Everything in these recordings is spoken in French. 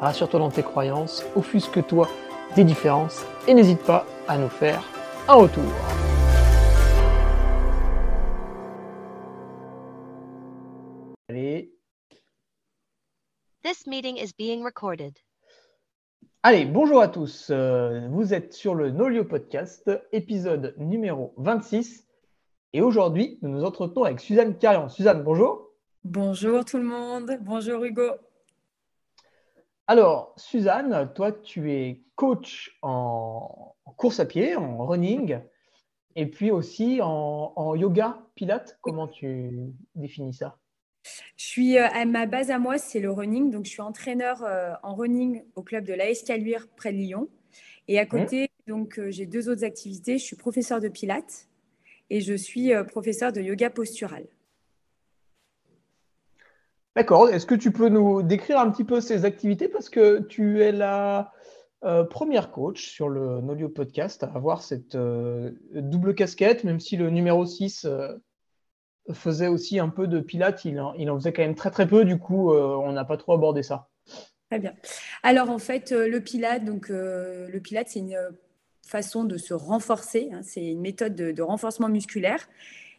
rassure-toi dans tes croyances, offusque-toi des différences et n'hésite pas à nous faire un retour. Allez. This meeting is being recorded. Allez, bonjour à tous. Euh, vous êtes sur le Nolio Podcast, épisode numéro 26. Et aujourd'hui, nous nous entretenons avec Suzanne Carion. Suzanne, bonjour. Bonjour tout le monde. Bonjour Hugo. Alors, Suzanne, toi, tu es coach en, course à pied, en running, et puis aussi en, yoga, pilates. Comment tu définis ça? Je suis euh, à ma base à moi, c'est le running. Donc, je suis entraîneur euh, en running au club de l'AS Caluire près de Lyon. Et à mmh. côté, donc, euh, j'ai deux autres activités. Je suis professeur de pilates et je suis professeur de yoga postural. D'accord. Est-ce que tu peux nous décrire un petit peu ces activités? Parce que tu es la euh, première coach sur le Nolio Podcast à avoir cette euh, double casquette, même si le numéro 6 euh, faisait aussi un peu de pilates, il en, faisait quand même très très peu, du coup on n'a pas trop abordé ça. Très bien. Alors en fait, le pilate, donc le pilate, c'est une façon de se renforcer, hein. c'est une méthode de, de renforcement musculaire.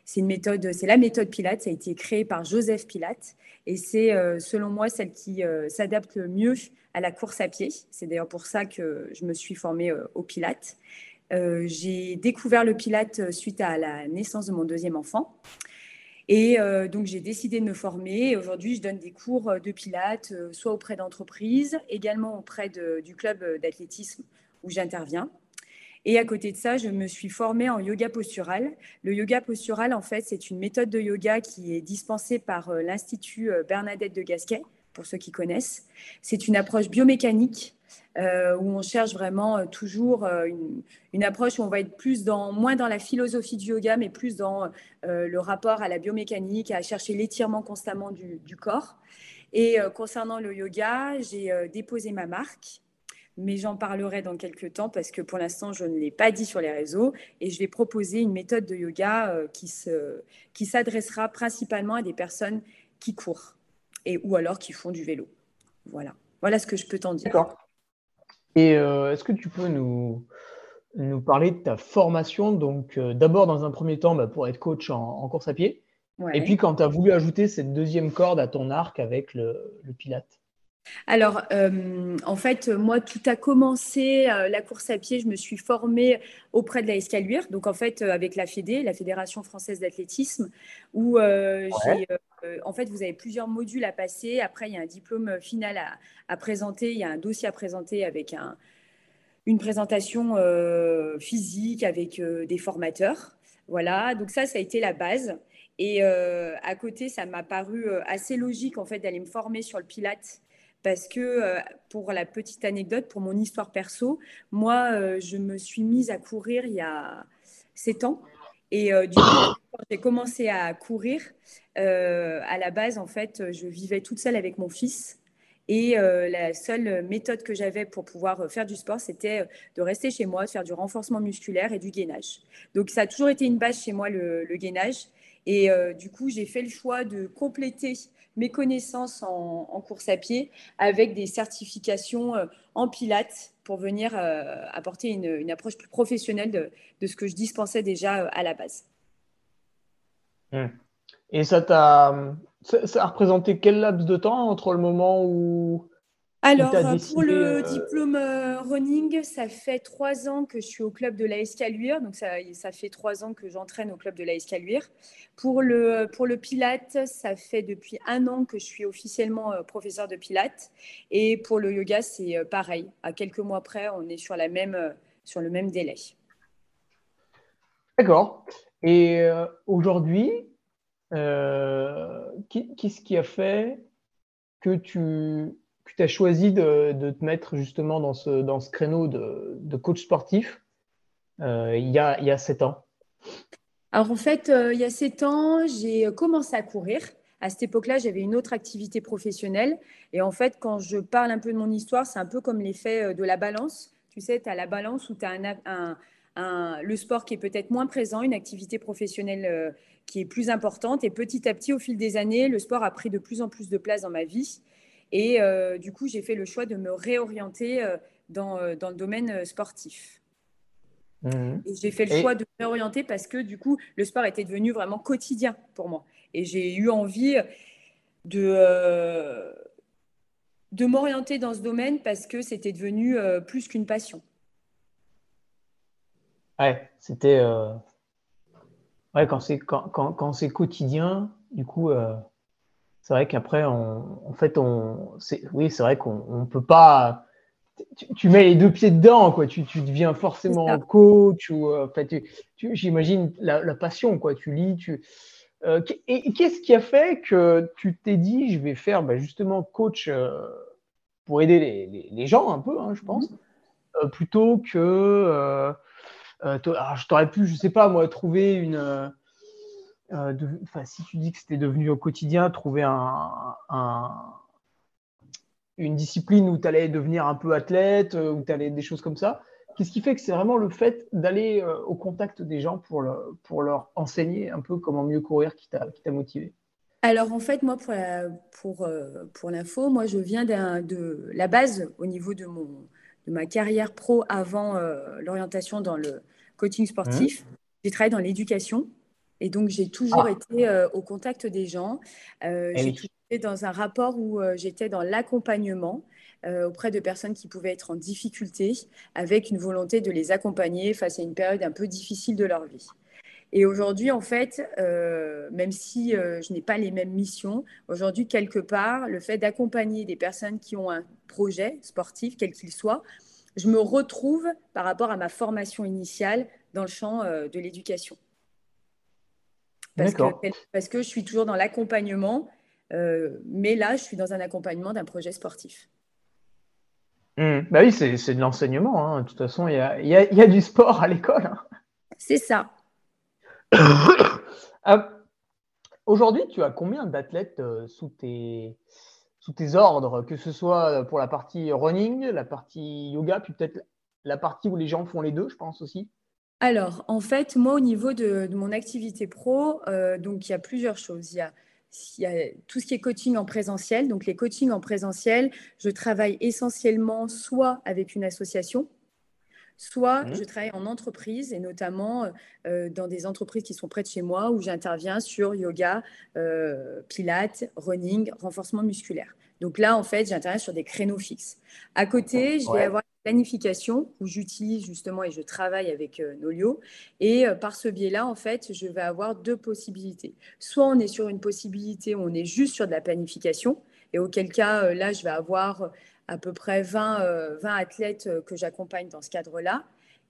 C'est une méthode, c'est la méthode Pilate. Ça a été créé par Joseph Pilate et c'est euh, selon moi celle qui euh, s'adapte le mieux à la course à pied. C'est d'ailleurs pour ça que je me suis formée euh, au Pilate. j'ai découvert le Pilate suite à la naissance de mon deuxième enfant. Et donc, j'ai décidé de me former. Aujourd'hui, je donne des cours de pilates, soit auprès d'entreprises, également auprès du club d'athlétisme où j'interviens. Et à côté de ça, je me suis formée en yoga postural. Le yoga postural, en fait, c'est une méthode de yoga qui est dispensée par euh, l'Institut euh, Bernadette de Gasquet, pour ceux qui connaissent. C'est une approche biomécanique euh, où on cherche vraiment toujours une, approche où on va être plus dans, moins dans la philosophie du yoga, mais plus dans le rapport à la biomécanique, à chercher l'étirement constamment du, du, corps. Et concernant le yoga, j'ai déposé ma marque mais j'en parlerai dans quelques temps parce que pour l'instant, je ne l'ai pas dit sur les réseaux et je vais proposer une méthode de yoga euh, qui, se, qui s'adressera principalement à des personnes qui courent et, ou alors qui font du vélo. Voilà, voilà ce que je peux t'en dire. D'accord. Et euh, est-ce que tu peux nous, nous parler de ta formation? Donc, euh, d'abord, dans un premier temps, bah, pour être coach en, course à pied. Et puis, quand tu as voulu ajouter cette deuxième corde à ton arc avec le, le pilate alors, euh, en fait, moi, tout a commencé, euh, la course à pied, je me suis formée auprès de la Escaluire, donc en fait, euh, avec la FEDE, la Fédération française d'athlétisme, où j'ai, en fait, vous avez plusieurs modules à passer. Après, il y a un diplôme final à, présenter, il y a un dossier à présenter avec une présentation physique avec des formateurs. Voilà, donc ça, ça a été la base. Et à côté, ça m'a paru assez logique, en fait, d'aller me former sur le Pilate parce que euh, pour la petite anecdote, pour mon histoire perso, moi, euh, je me suis mise à courir il y a 7 ans. Et euh, du coup, quand j'ai commencé à courir, à la base, en fait, je vivais toute seule avec mon fils. Et la seule méthode que j'avais pour pouvoir faire du sport, c'était de rester chez moi, de faire du renforcement musculaire et du gainage. Donc, ça a toujours été une base chez moi, le, le gainage. Et du coup, j'ai fait le choix de compléter mes connaissances en, course à pied avec des certifications euh, en pilates pour venir euh, apporter une, approche plus professionnelle de, ce que je dispensais déjà euh, à la base. Mmh. Et ça ça a représenté quel laps de temps entre le moment où alors, euh, pour le euh, diplôme euh, running, ça fait trois ans que je suis au club de la Escaluire. Donc, ça, ça fait trois ans que j'entraîne au club de la Escaluire. Pour le, pour le Pilate, ça fait depuis un an que je suis officiellement professeur de Pilate. Et pour le yoga, c'est pareil. À quelques mois près, on est sur, la même, sur le même délai. D'accord. Et aujourd'hui, qu'est-ce qui a fait que tu tu as choisi de, te mettre justement dans ce, dans ce créneau de, coach sportif il, y a, il y a sept ans Alors en fait, il y a sept ans, j'ai commencé à courir. À cette époque-là, j'avais une autre activité professionnelle. Et en fait, quand je parle un peu de mon histoire, c'est un peu comme l'effet de la balance. Tu sais, tu as la balance où tu as le sport qui est peut-être moins présent, une activité professionnelle qui est plus importante. Et petit à petit, au fil des années, le sport a pris de plus en plus de place dans ma vie. Et euh, du coup, j'ai fait le choix de me réorienter euh, dans, euh, dans, le domaine sportif. Mmh. Et j'ai fait le choix de me réorienter parce que du coup, le sport était devenu vraiment quotidien pour moi. Et j'ai eu envie de, de m'orienter dans ce domaine parce que c'était devenu plus qu'une passion. Ouais, c'était quand c'est quand, quand, c'est quotidien, du coup, c'est vrai qu'après, en fait, on, oui, c'est vrai qu'on ne peut pas. Tu, mets les deux pieds dedans, quoi. Tu, tu deviens forcément coach ou, euh, j'imagine la, passion, quoi. Tu lis, tu. Euh, et qu'est-ce qui a fait que tu t'es dit, je vais faire bah, justement coach pour aider les, les, gens un peu, hein, je pense, mmh. plutôt que euh, je t'aurais pu, je sais pas moi, trouver une. Euh, euh, si tu dis que c'était devenu au quotidien, trouver un, une discipline où tu allais devenir un peu athlète, où tu allais des choses comme ça. Qu'est-ce qui fait que c'est vraiment le fait d'aller au contact des gens pour, pour leur enseigner un peu comment mieux courir qui t'a motivé? Alors en fait, moi, pour, pour, pour l'info, moi, je viens de la base au niveau de mon, de ma carrière pro avant euh, l'orientation dans le coaching sportif. Mmh. J'ai travaillé dans l'éducation et donc j'ai toujours ah. été euh, au contact des gens. Euh, eh j'ai toujours été dans un rapport où j'étais dans l'accompagnement auprès de personnes qui pouvaient être en difficulté avec une volonté de les accompagner face à une période un peu difficile de leur vie. Et aujourd'hui, en fait, même si je n'ai pas les mêmes missions, aujourd'hui, quelque part, le fait d'accompagner des personnes qui ont un projet sportif, quel qu'il soit, je me retrouve par rapport à ma formation initiale dans le champ euh, de l'éducation. Parce que, parce que je suis toujours dans l'accompagnement, euh, mais là, je suis dans un accompagnement d'un projet sportif. Mmh. Bah oui, c'est de l'enseignement. Hein. De toute façon, il y a, y, a, y a, du sport à l'école. Hein. C'est ça. Euh, aujourd'hui, tu as combien d'athlètes sous tes, sous tes ordres, que ce soit pour la partie running, la partie yoga, puis peut-être la partie où les gens font les deux, je pense aussi? Alors, en fait, moi, au niveau de, mon activité pro, euh, donc il y a plusieurs choses. Il y a, il y a tout ce qui est coaching en présentiel. Donc, les coachings en présentiel, je travaille essentiellement soit avec une association, soit mmh. je travaille en entreprise et notamment euh, dans des entreprises qui sont près de chez moi où j'interviens sur yoga, euh, pilates, running, renforcement musculaire. Donc là, en fait, j'interviens sur des créneaux fixes. À côté, je vais avoir planification où j'utilise justement et je travaille avec euh, Nolio. Et par ce biais-là, en fait, je vais avoir deux possibilités. Soit on est sur une possibilité où on est juste sur de la planification, et auquel cas, là, je vais avoir à peu près 20, 20 euh, athlètes euh, que j'accompagne dans ce cadre-là.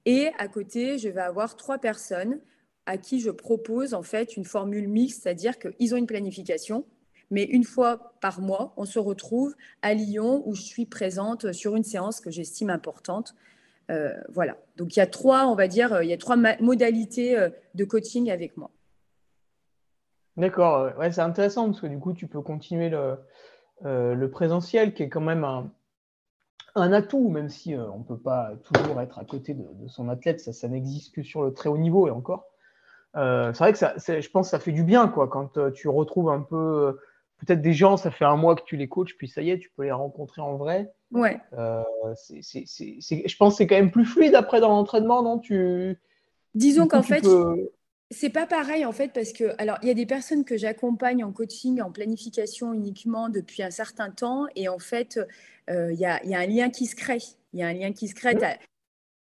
Et à côté, je vais avoir trois personnes à qui je propose en fait une formule mixte, c'est-à-dire qu'ils ont une planification, mais une fois par mois, on se retrouve à Lyon où je suis présente sur une séance que j'estime importante. Euh, voilà. Donc il y a trois, on va dire, il y a trois modalités de coaching avec moi. D'accord. Ouais, c'est intéressant parce que du coup, tu peux continuer le, présentiel qui est quand même un, atout, même si euh, on ne peut pas toujours être à côté de, son athlète, ça, ça n'existe que sur le très haut niveau et encore. Euh, c'est vrai que ça, je pense que ça fait du bien quoi, quand euh, tu retrouves un peu, peut-être des gens, ça fait un mois que tu les coaches, puis ça y est, tu peux les rencontrer en vrai. Ouais. je pense que c'est quand même plus fluide après dans l'entraînement, non? Tu, Disons qu'en fait, c'est pas pareil en fait parce que alors il y a des personnes que j'accompagne en coaching, en planification uniquement depuis un certain temps et en fait euh, il y, a, un lien qui se crée. Il y a un lien qui se crée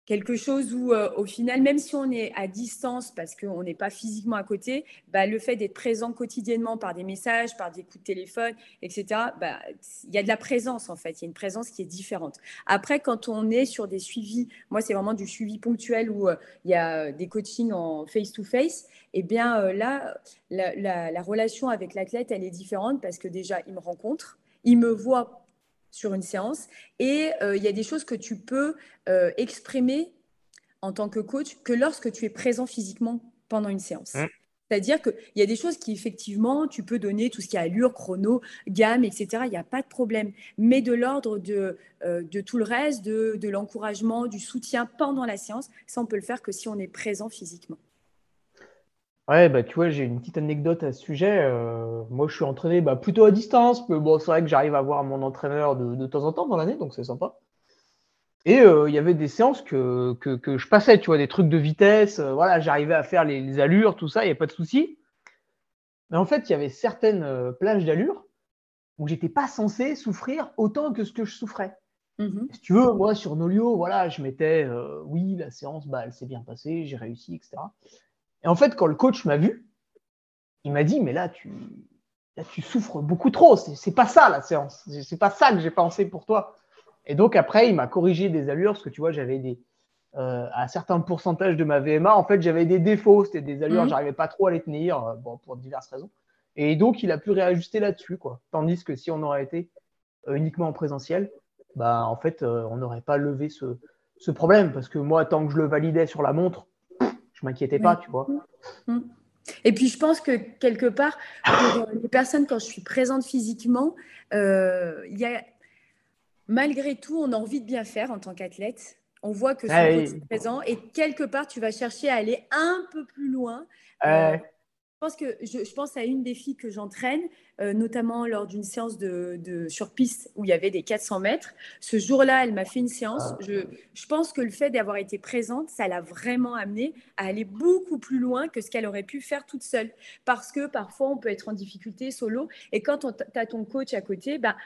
quelque chose où, euh, au final, même si on est à distance parce qu'on n'est pas physiquement à côté, bah, le fait d'être présent quotidiennement par des messages, par des coups de téléphone, etc., bah, il y a de la présence en fait. Il y a une présence qui est différente. Après, quand on est sur des suivis, moi, c'est vraiment du suivi ponctuel où euh, il y a des coachings en face-to-face. et eh bien euh, là, la, la relation avec l'athlète, elle est différente parce que déjà, il me rencontre, il me voit sur une séance. Et il y a des choses que tu peux exprimer en tant que coach que lorsque tu es présent physiquement pendant une séance. Mmh. C'est-à-dire qu'il y a des choses qui, effectivement, tu peux donner tout ce qui est allure, chrono, gamme, etc. Il n'y a pas de problème. Mais de l'ordre de, euh, de tout le reste, de, de l'encouragement, du soutien pendant la séance, ça, on peut le faire que si on est présent physiquement. Ouais, bah, tu vois, j'ai une petite anecdote à ce sujet. Euh, moi, je suis entraîné bah, plutôt à distance, mais bon, c'est vrai que j'arrive à voir mon entraîneur de, de temps en temps dans l'année, donc c'est sympa. Et euh, il y avait des séances que, que, que, je passais, tu vois, des trucs de vitesse. Euh, voilà, j'arrivais à faire les, allures, tout ça, il n'y a pas de souci. Mais en fait, il y avait certaines plages d'allure où j'étais pas censé souffrir autant que ce que je souffrais. Mm-hmm. Si tu veux, moi, sur Nolio, voilà, je m'étais, oui, la séance, bah, elle s'est bien passée, j'ai réussi, etc. Et en fait, quand le coach m'a vu, il m'a dit, mais là, tu, là, tu souffres beaucoup trop. C'est pas ça, la séance. C'est pas ça que j'ai pensé pour toi. Et donc après, il m'a corrigé des allures parce que tu vois, j'avais des euh, à certains pourcentages de ma VMA, en fait, j'avais des défauts, c'était des allures, je mhm. j'arrivais pas trop à les tenir, euh, bon, pour diverses raisons. Et donc, il a pu réajuster là-dessus, quoi. Tandis que si on aurait été euh, uniquement en présentiel, bah, en fait, on n'aurait pas levé ce, ce, problème parce que moi, tant que je le validais sur la montre, je m'inquiétais pas, tu vois. Mhm. Et puis, je pense que quelque part, pour les personnes, quand je suis présente physiquement, y a malgré tout, on a envie de bien faire en tant qu'athlète. On voit que c'est ah présent et quelque part, tu vas chercher à aller un peu plus loin. Euh, pense, que, je, pense à une des filles que j'entraîne, euh, notamment lors d'une séance de, sur piste où il y avait des 400 mètres. Ce jour-là, elle m'a fait une séance. Ah. Je, je, pense que le fait d'avoir été présente, ça l'a vraiment amenée à aller beaucoup plus loin que ce qu'elle aurait pu faire toute seule. Parce que parfois, on peut être en difficulté solo. Et quand tu as ton coach à côté, bah,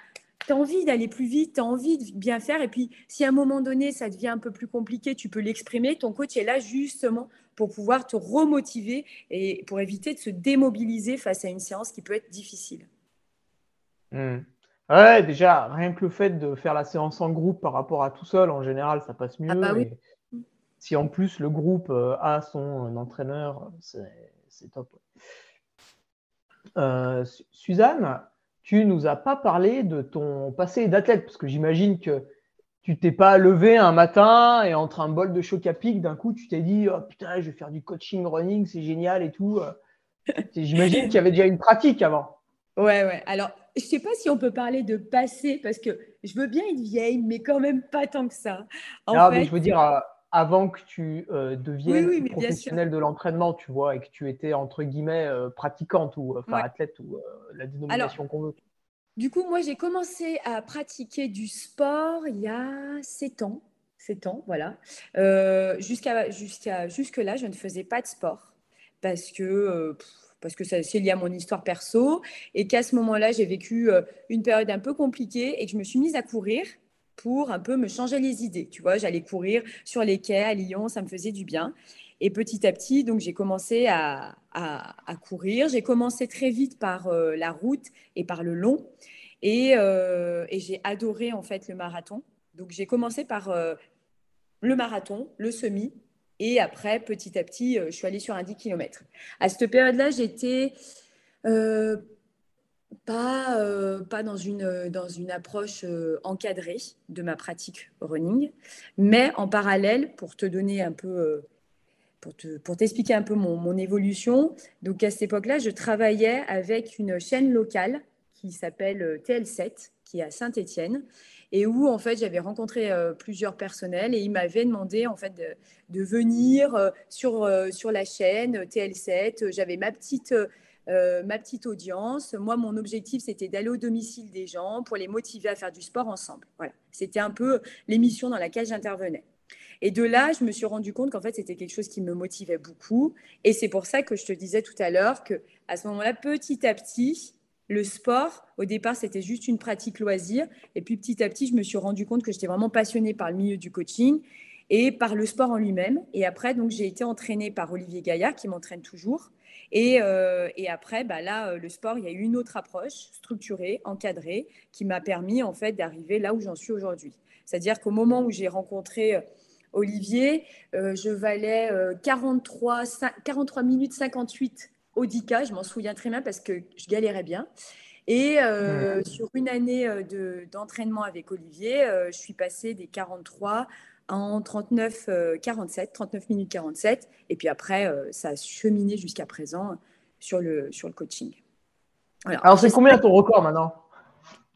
tu as envie d'aller plus vite, tu as envie de bien faire. Et puis, si à un moment donné, ça devient un peu plus compliqué, tu peux l'exprimer. Ton coach est là justement pour pouvoir te remotiver et pour éviter de se démobiliser face à une séance qui peut être difficile. Hmm. Ouais, déjà, rien que le fait de faire la séance en groupe par rapport à tout seul, en général, ça passe mieux. Ah bah si en plus le groupe euh, a son entraîneur, c'est top. Euh, Suzanne, tu nous as pas parlé de ton passé d'athlète, parce que j'imagine que tu t'es pas levé un matin et entre un bol de choc à pic, d'un coup, tu t'es dit oh, putain, je vais faire du coaching running, c'est génial et tout. J'imagine qu'il y avait déjà une pratique avant. Ouais, ouais. Alors, je sais pas si on peut parler de passé, parce que je veux bien être vieille, mais quand même pas tant que ça. non, mais je veux dire, euh, avant que tu euh, deviennes professionnel de l'entraînement, tu vois, et que tu étais entre guillemets euh, pratiquante ou enfin athlète ou euh, la dénomination qu'on veut. Du coup, moi, j'ai commencé à pratiquer du sport il y a 7 ans. 7 ans, voilà. jusqu'à, jusqu'à, jusque-là, je ne faisais pas de sport parce que, parce que c'est lié à mon histoire perso et qu'à ce moment-là, j'ai vécu une période un peu compliquée et que je me suis mise à courir pour un peu me changer les idées. Tu vois, j'allais courir sur les quais à Lyon, ça me faisait du bien. Et petit à petit, donc j'ai commencé à, courir. J'ai commencé très vite par euh, la route et par le long. Euh, et, j'ai adoré en fait le marathon. Donc j'ai commencé par euh, le marathon, le semi. Et après, petit à petit, je suis allée sur un 10 km. À cette période-là, j'étais pas, pas dans, une, dans une approche encadrée de ma pratique running, mais en parallèle, pour te donner un peu, pour, te, pour t'expliquer un peu mon, mon, évolution, donc à cette époque-là, je travaillais avec une chaîne locale qui s'appelle TL7, qui est à Saint-Étienne, et où en fait j'avais rencontré plusieurs personnels et ils m'avaient demandé en fait de, venir sur, sur la chaîne TL7. J'avais ma petite euh, ma petite audience. Moi, mon objectif, c'était d'aller au domicile des gens pour les motiver à faire du sport ensemble. Voilà, c'était un peu l'émission dans laquelle j'intervenais. Et de là, je me suis rendu compte qu'en fait, c'était quelque chose qui me motivait beaucoup. Et c'est pour ça que je te disais tout à l'heure que à ce moment-là, petit à petit, le sport, au départ, c'était juste une pratique loisir. Et puis petit à petit, je me suis rendu compte que j'étais vraiment passionnée par le milieu du coaching et par le sport en lui-même. Et après, donc, j'ai été entraînée par Olivier Gaillard, qui m'entraîne toujours. Euh, et, après, bah là, euh, le sport, il y a eu une autre approche structurée, encadrée, qui m'a permis en fait d'arriver là où j'en suis aujourd'hui. C'est-à-dire qu'au moment où j'ai rencontré euh, Olivier, je valais 43, 43 minutes 58 au 10K, je m'en souviens très bien parce que je galérais bien. Et euh, sur une année d'entraînement avec Olivier, je suis passée des 43 en 39, 47, 39 minutes 47. Et puis après, ça a cheminé jusqu'à présent sur le, sur le coaching. Alors, c'est combien ton record maintenant?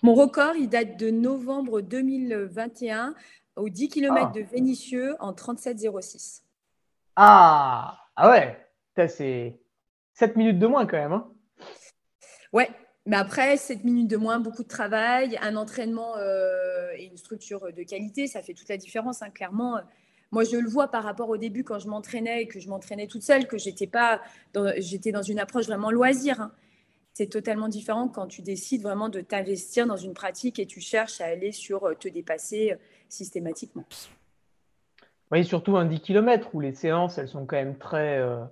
Mon record, il date de novembre 2021 au 10 km ah. de Vénissieux en 37,06. Ah, ah ouais, c'est 7 minutes de moins quand même. Hein ouais, mais après, 7 minutes de moins, beaucoup de travail, un entraînement euh, et une structure de qualité, ça fait toute la différence, hein, clairement. Moi, je le vois par rapport au début quand je m'entraînais et que je m'entraînais toute seule, que j'étais pas, j'étais dans une approche vraiment loisir. Hein. C'est totalement différent quand tu décides vraiment de t'investir dans une pratique et tu cherches à aller sur euh, te dépasser systématiquement. Oui, surtout un 10 km où les séances, elles sont quand même très, euh,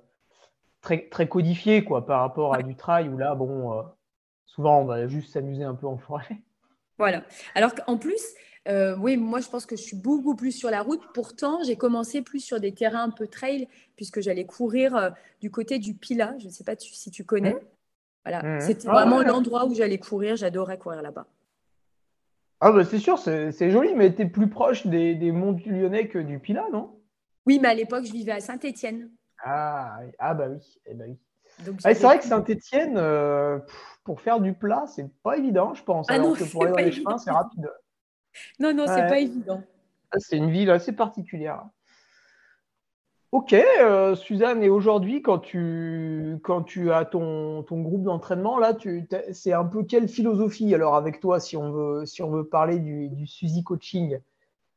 très, très codifiées quoi, par rapport à du trail où là, bon, souvent, on va juste s'amuser un peu en forêt. Voilà. Alors qu'en plus, euh, oui, moi, je pense que je suis beaucoup plus sur la route. Pourtant, j'ai commencé plus sur des terrains un peu trail, puisque j'allais courir euh, du côté du Pila. Je ne sais pas si tu connais. Mmh. Voilà, mmh. c'était ah vraiment l'endroit où j'allais courir. J'adorais courir là-bas. Ah, bah, c'est sûr, c'est joli, mais tu es plus proche des, monts du Lyonnais que du Pila, non? Oui, mais à l'époque, je vivais à Saint-Étienne. Ah, ah, bah oui. Eh bah oui. c'est vrai que Saint-Étienne, euh, pour faire du plat, c'est pas évident, je pense. Ah alors que pour aller dans les chemins, c'est rapide. Non, non, c'est pas évident. Ah, c'est une ville assez particulière. Ok, euh, Suzanne, et aujourd'hui, quand tu, quand tu as ton, ton groupe d'entraînement, là, c'est un peu quelle philosophie alors avec toi, si on veut, si on veut parler du, du Suzy Coaching?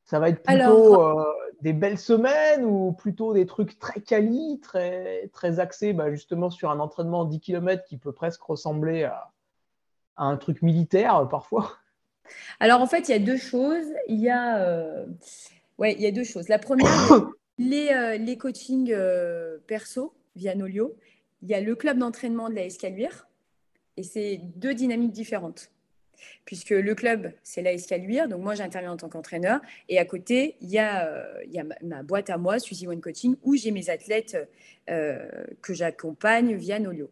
Ça va être plutôt euh, des belles semaines ou plutôt des trucs très quali, très, très axés bah, justement sur un entraînement 10 km qui peut presque ressembler à, à un truc militaire euh, parfois? Alors, en fait, il y a deux choses. Il y a, euh, ouais, il y a deux choses. La première, les, euh, les coachings euh, perso via Nolio. Il y a le club d'entraînement de la Escaluire. Et c'est deux dynamiques différentes. Puisque le club, c'est la Escaluire. Donc, moi, j'interviens en tant qu'entraîneur. Et à côté, il y a, il y a ma, boîte à moi, Suzy One Coaching, où j'ai mes athlètes que j'accompagne via Nolio.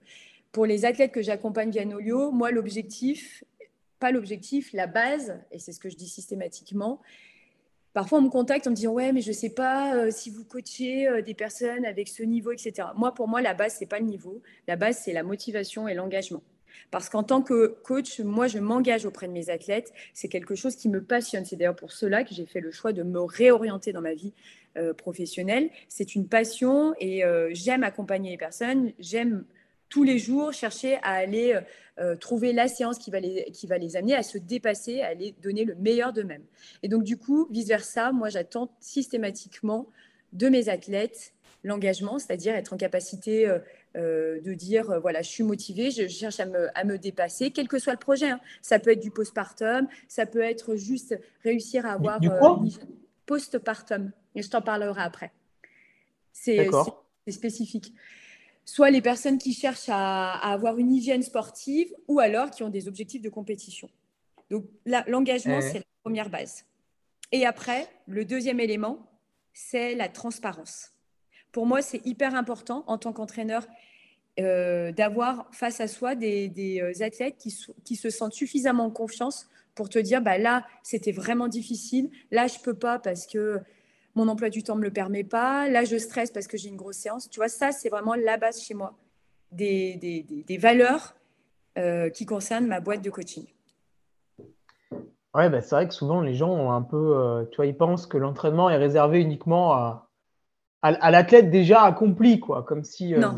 Pour les athlètes que j'accompagne via Nolio, moi, l'objectif, pas l'objectif, la base, et c'est ce que je dis systématiquement. Parfois, on me contacte en me disant Ouais, mais je ne sais pas euh, si vous coachez euh, des personnes avec ce niveau, etc. Moi, pour moi, la base, ce n'est pas le niveau. La base, c'est la motivation et l'engagement. Parce qu'en tant que coach, moi, je m'engage auprès de mes athlètes. C'est quelque chose qui me passionne. C'est d'ailleurs pour cela que j'ai fait le choix de me réorienter dans ma vie euh, professionnelle. C'est une passion et j'aime accompagner les personnes. J'aime tous les jours chercher à aller euh, euh, trouver la séance qui va, les, qui va les amener à se dépasser, à aller donner le meilleur d'eux-mêmes. Et donc, du coup, vice-versa, moi, j'attends systématiquement de mes athlètes l'engagement, c'est-à-dire être en capacité euh, de dire, voilà, je suis motivée, je cherche à me, à me, dépasser, quel que soit le projet. Hein. Ça peut être du postpartum, ça peut être juste réussir à avoir... Du, quoi? Postpartum, et je t'en parlerai après. C'est spécifique soit les personnes qui cherchent à, avoir une hygiène sportive ou alors qui ont des objectifs de compétition. Donc l'engagement, c'est la première base. Et après, le deuxième élément, c'est la transparence. Pour moi, c'est hyper important en tant qu'entraîneur euh, d'avoir face à soi des, euh, athlètes qui, qui, se sentent suffisamment en confiance pour te dire, bah là, c'était vraiment difficile, là, je peux pas parce que mon emploi du temps ne me le permet pas, là je stresse parce que j'ai une grosse séance. Tu vois, ça c'est vraiment la base chez moi des, des, valeurs euh, qui concernent ma boîte de coaching. Ouais, bah, c'est vrai que souvent les gens ont un peu, euh, tu vois, ils pensent que l'entraînement est réservé uniquement à, à, l'athlète déjà accompli, quoi, comme si euh,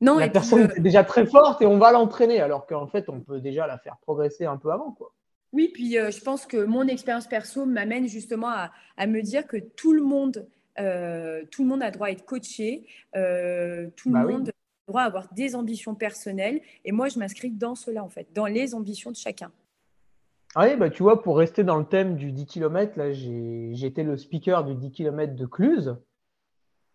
non. la personne est déjà très forte et on va l'entraîner, alors qu'en fait on peut déjà la faire progresser un peu avant, quoi. Oui, puis euh, je pense que mon expérience perso m'amène justement à, me dire que tout le monde, euh, tout le monde a droit à être coaché, euh, tout le bah monde a droit à avoir des ambitions personnelles. Et moi, je m'inscris dans cela, en fait, dans les ambitions de chacun. Ah oui, bah, tu vois, pour rester dans le thème du 10 km, là, j'ai été le speaker du 10 km de Cluse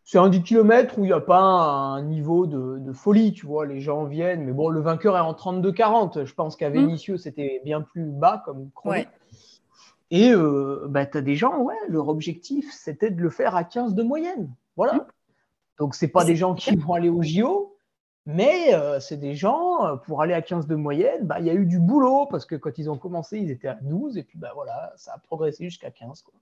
c'est un 10 km où il n'y a pas un niveau de, folie, tu vois. Les gens viennent, mais bon, le vainqueur est en 32-40. Je pense qu'à mmh. Vénitieux, c'était bien plus bas comme chrono. Et euh, bah, tu as des gens, ouais, leur objectif, c'était de le faire à 15 de moyenne. Voilà. Mmh. Donc, ce pas des gens qui vont aller au JO, Mais euh, c'est des gens, euh, pour aller à 15 de moyenne, bah, il y a eu du boulot parce que quand ils ont commencé, ils étaient à 12 et puis bah, voilà, ça a progressé jusqu'à 15. Quoi.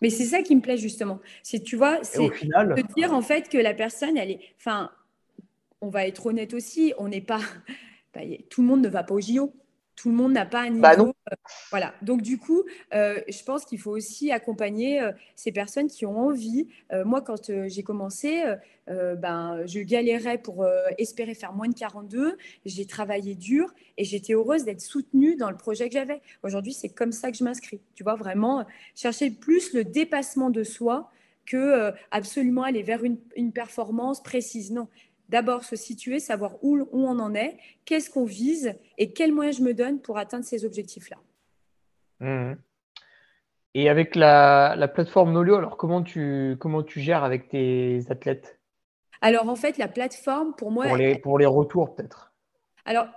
Mais c'est ça qui me plaît justement. C'est, tu vois, c'est de dire en fait que la personne, elle est. Enfin, on va être honnête aussi, on n'est pas. Bah, tout le monde ne va pas au JO. Tout le monde n'a pas un bah, niveau. Euh, voilà. Donc, du coup, euh, je pense qu'il faut aussi accompagner euh, ces personnes qui ont envie. moi, quand j'ai commencé, ben, je galérais pour espérer faire moins de 42. J'ai travaillé dur et j'étais heureuse d'être soutenue dans le projet que j'avais. Aujourd'hui, c'est comme ça que je m'inscris. Tu vois, vraiment chercher plus le dépassement de soi que absolument aller vers une, une performance précise. Non, d'abord se situer, savoir où, où on en est, qu'est-ce qu'on vise et quels moyens je me donne pour atteindre ces objectifs-là. Mmh. Et avec la, plateforme Nolio, alors comment tu, comment tu gères avec tes athlètes? Alors en fait, la plateforme, pour moi... Pour les, pour les retours peut-être? Alors,